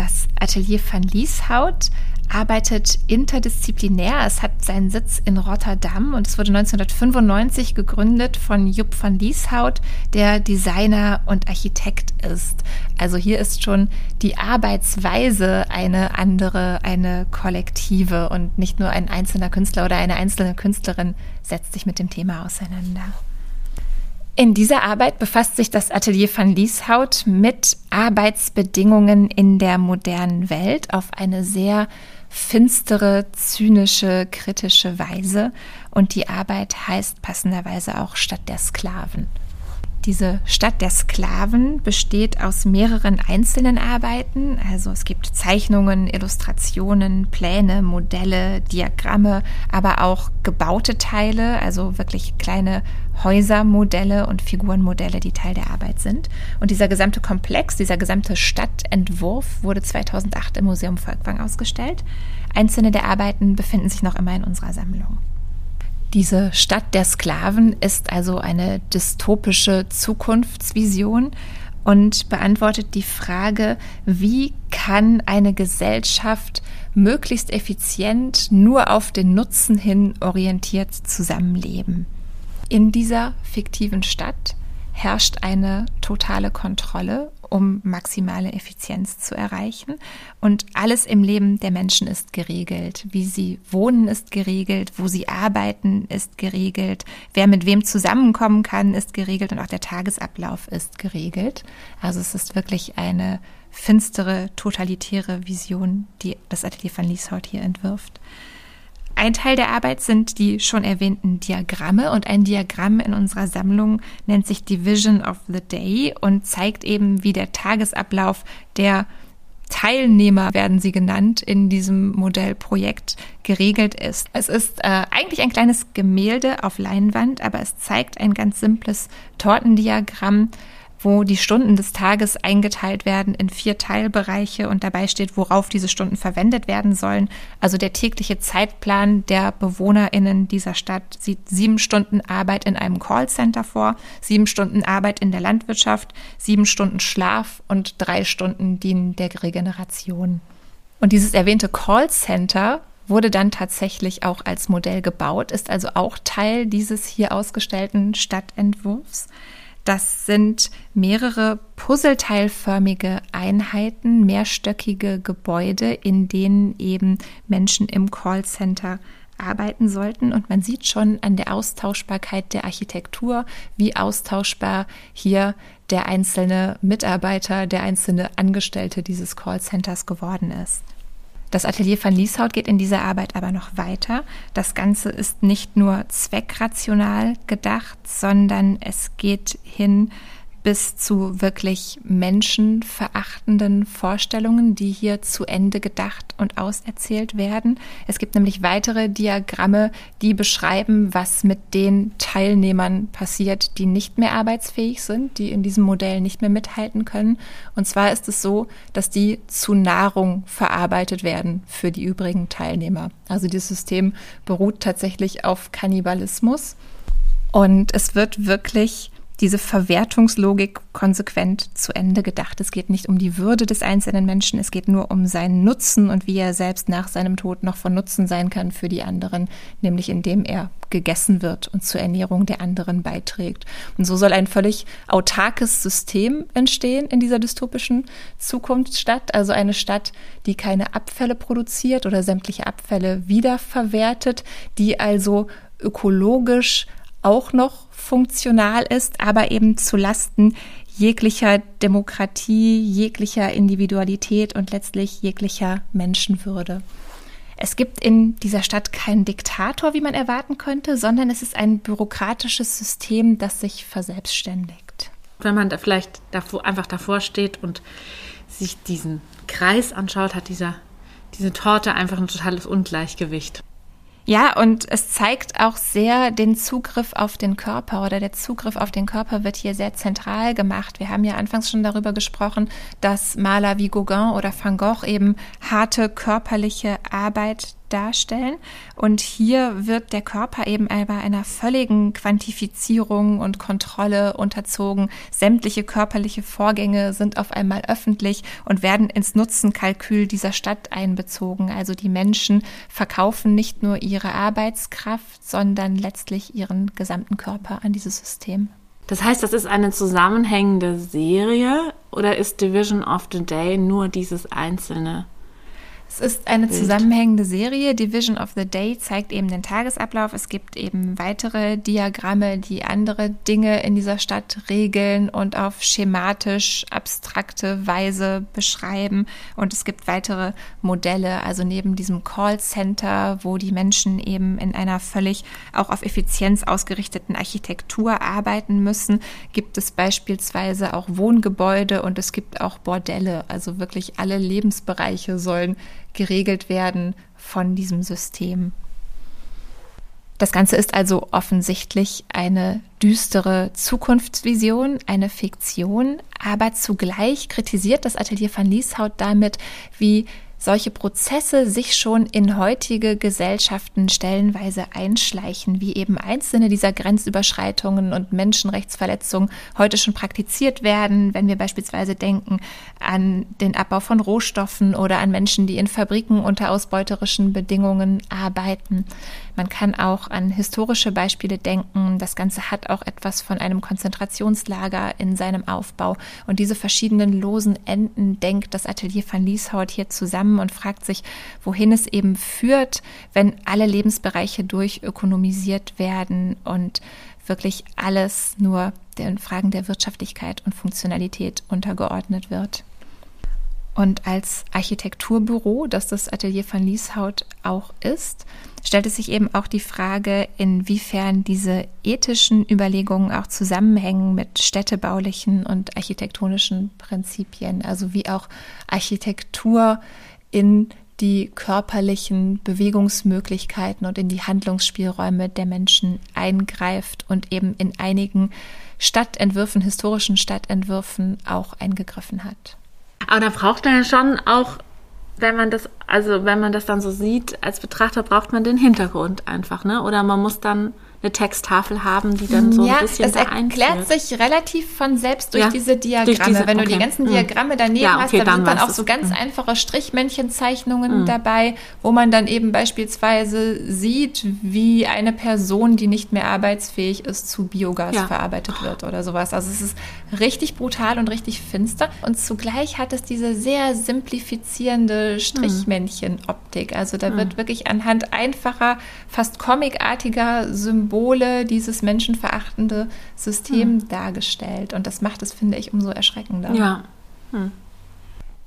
Speaker 1: Das Atelier van Lieshout arbeitet interdisziplinär. Es hat seinen Sitz in Rotterdam und es wurde 1995 gegründet von Jupp van Lieshout, der Designer und Architekt ist. Also hier ist schon die Arbeitsweise eine andere, eine kollektive und nicht nur ein einzelner Künstler oder eine einzelne Künstlerin setzt sich mit dem Thema auseinander. In dieser Arbeit befasst sich das Atelier van Lieshout mit Arbeitsbedingungen in der modernen Welt auf eine sehr finstere, zynische, kritische Weise. Und die Arbeit heißt passenderweise auch Stadt der Sklaven. Diese Stadt der Sklaven besteht aus mehreren einzelnen Arbeiten. Also es gibt Zeichnungen, Illustrationen, Pläne, Modelle, Diagramme, aber auch gebaute Teile, also wirklich kleine Häusermodelle und Figurenmodelle, die Teil der Arbeit sind. Und dieser gesamte Komplex, dieser gesamte Stadtentwurf wurde 2008 im Museum Volkwang ausgestellt. Einzelne der Arbeiten befinden sich noch immer in unserer Sammlung. Diese Stadt der Sklaven ist also eine dystopische Zukunftsvision und beantwortet die Frage, wie kann eine Gesellschaft möglichst effizient nur auf den Nutzen hin orientiert zusammenleben. In dieser fiktiven Stadt herrscht eine totale Kontrolle um maximale Effizienz zu erreichen. Und alles im Leben der Menschen ist geregelt. Wie sie wohnen ist geregelt, wo sie arbeiten ist geregelt, wer mit wem zusammenkommen kann ist geregelt und auch der Tagesablauf ist geregelt. Also es ist wirklich eine finstere, totalitäre Vision, die das Atelier von Lieshout hier entwirft. Ein Teil der Arbeit sind die schon erwähnten Diagramme und ein Diagramm in unserer Sammlung nennt sich Division of the Day und zeigt eben, wie der Tagesablauf der Teilnehmer werden sie genannt in diesem Modellprojekt geregelt ist. Es ist äh, eigentlich ein kleines Gemälde auf Leinwand, aber es zeigt ein ganz simples Tortendiagramm wo die Stunden des Tages eingeteilt werden in vier Teilbereiche und dabei steht, worauf diese Stunden verwendet werden sollen. Also der tägliche Zeitplan der BewohnerInnen dieser Stadt sieht sieben Stunden Arbeit in einem Callcenter vor, sieben Stunden Arbeit in der Landwirtschaft, sieben Stunden Schlaf und drei Stunden dienen der Regeneration. Und dieses erwähnte Callcenter wurde dann tatsächlich auch als Modell gebaut, ist also auch Teil dieses hier ausgestellten Stadtentwurfs. Das sind mehrere puzzleteilförmige Einheiten, mehrstöckige Gebäude, in denen eben Menschen im Callcenter arbeiten sollten. Und man sieht schon an der Austauschbarkeit der Architektur, wie austauschbar hier der einzelne Mitarbeiter, der einzelne Angestellte dieses Callcenters geworden ist. Das Atelier von Lieshaut geht in dieser Arbeit aber noch weiter. Das Ganze ist nicht nur zweckrational gedacht, sondern es geht hin bis zu wirklich menschenverachtenden Vorstellungen, die hier zu Ende gedacht und auserzählt werden. Es gibt nämlich weitere Diagramme, die beschreiben, was mit den Teilnehmern passiert, die nicht mehr arbeitsfähig sind, die in diesem Modell nicht mehr mithalten können. Und zwar ist es so, dass die zu Nahrung verarbeitet werden für die übrigen Teilnehmer. Also dieses System beruht tatsächlich auf Kannibalismus. Und es wird wirklich diese Verwertungslogik konsequent zu Ende gedacht. Es geht nicht um die Würde des einzelnen Menschen, es geht nur um seinen Nutzen und wie er selbst nach seinem Tod noch von Nutzen sein kann für die anderen, nämlich indem er gegessen wird und zur Ernährung der anderen beiträgt. Und so soll ein völlig autarkes System entstehen in dieser dystopischen Zukunftsstadt, also eine Stadt, die keine Abfälle produziert oder sämtliche Abfälle wiederverwertet, die also ökologisch auch noch funktional ist, aber eben zu Lasten jeglicher Demokratie, jeglicher Individualität und letztlich jeglicher Menschenwürde. Es gibt in dieser Stadt keinen Diktator, wie man erwarten könnte, sondern es ist ein bürokratisches System, das sich verselbstständigt.
Speaker 3: Wenn man da vielleicht davor, einfach davor steht und sich diesen Kreis anschaut, hat dieser, diese Torte einfach ein totales Ungleichgewicht.
Speaker 1: Ja, und es zeigt auch sehr den Zugriff auf den Körper oder der Zugriff auf den Körper wird hier sehr zentral gemacht. Wir haben ja anfangs schon darüber gesprochen, dass Maler wie Gauguin oder Van Gogh eben harte körperliche Arbeit darstellen. Und hier wird der Körper eben bei einer völligen Quantifizierung und Kontrolle unterzogen. Sämtliche körperliche Vorgänge sind auf einmal öffentlich und werden ins Nutzenkalkül dieser Stadt einbezogen. Also die Menschen verkaufen nicht nur ihre Arbeitskraft, sondern letztlich ihren gesamten Körper an dieses System.
Speaker 3: Das heißt, das ist eine zusammenhängende Serie oder ist Division of the Day nur dieses einzelne
Speaker 1: es ist eine zusammenhängende Serie. Division of the Day zeigt eben den Tagesablauf. Es gibt eben weitere Diagramme, die andere Dinge in dieser Stadt regeln und auf schematisch abstrakte Weise beschreiben. Und es gibt weitere Modelle, also neben diesem Callcenter, wo die Menschen eben in einer völlig auch auf Effizienz ausgerichteten Architektur arbeiten müssen, gibt es beispielsweise auch Wohngebäude und es gibt auch Bordelle. Also wirklich alle Lebensbereiche sollen geregelt werden von diesem System. Das Ganze ist also offensichtlich eine düstere Zukunftsvision, eine Fiktion, aber zugleich kritisiert das Atelier van Lieshout damit, wie solche Prozesse sich schon in heutige Gesellschaften stellenweise einschleichen, wie eben einzelne dieser Grenzüberschreitungen und Menschenrechtsverletzungen heute schon praktiziert werden, wenn wir beispielsweise denken an den Abbau von Rohstoffen oder an Menschen, die in Fabriken unter ausbeuterischen Bedingungen arbeiten. Man kann auch an historische Beispiele denken. Das Ganze hat auch etwas von einem Konzentrationslager in seinem Aufbau. Und diese verschiedenen losen Enden denkt das Atelier van Lieshout hier zusammen zusammen und fragt sich, wohin es eben führt, wenn alle Lebensbereiche durchökonomisiert werden und wirklich alles nur den Fragen der Wirtschaftlichkeit und Funktionalität untergeordnet wird. Und als Architekturbüro, das das Atelier von Lieshout auch ist, stellt es sich eben auch die Frage, inwiefern diese ethischen Überlegungen auch zusammenhängen mit städtebaulichen und architektonischen Prinzipien, also wie auch Architektur in die körperlichen Bewegungsmöglichkeiten und in die Handlungsspielräume der Menschen eingreift und eben in einigen Stadtentwürfen, historischen Stadtentwürfen auch eingegriffen hat.
Speaker 3: Aber da braucht man ja schon auch, wenn man das, also wenn man das dann so sieht, als Betrachter braucht man den Hintergrund einfach, ne? Oder man muss dann eine Texttafel haben, die dann so ja, ein bisschen
Speaker 1: es erklärt sich relativ von selbst durch ja, diese Diagramme. Durch diese, Wenn du die ganzen hm. Diagramme daneben ja, okay, hast, da dann sind dann auch so ganz hm. einfache Strichmännchenzeichnungen hm. dabei, wo man dann eben beispielsweise sieht, wie eine Person, die nicht mehr arbeitsfähig ist, zu Biogas verarbeitet wird oder sowas. Also es ist richtig brutal und richtig finster und zugleich hat es diese sehr simplifizierende hm. Strichmännchen-Optik. Also da hm. wird wirklich anhand einfacher, fast comicartiger Symbole Symbole dieses menschenverachtende System hm. dargestellt. Und das macht es, finde ich, umso erschreckender.
Speaker 3: Ja. Hm.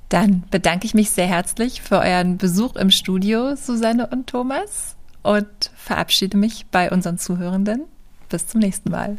Speaker 1: Dann bedanke ich mich sehr herzlich für euren Besuch im Studio, Susanne und Thomas, und verabschiede mich bei unseren Zuhörenden. Bis zum nächsten Mal.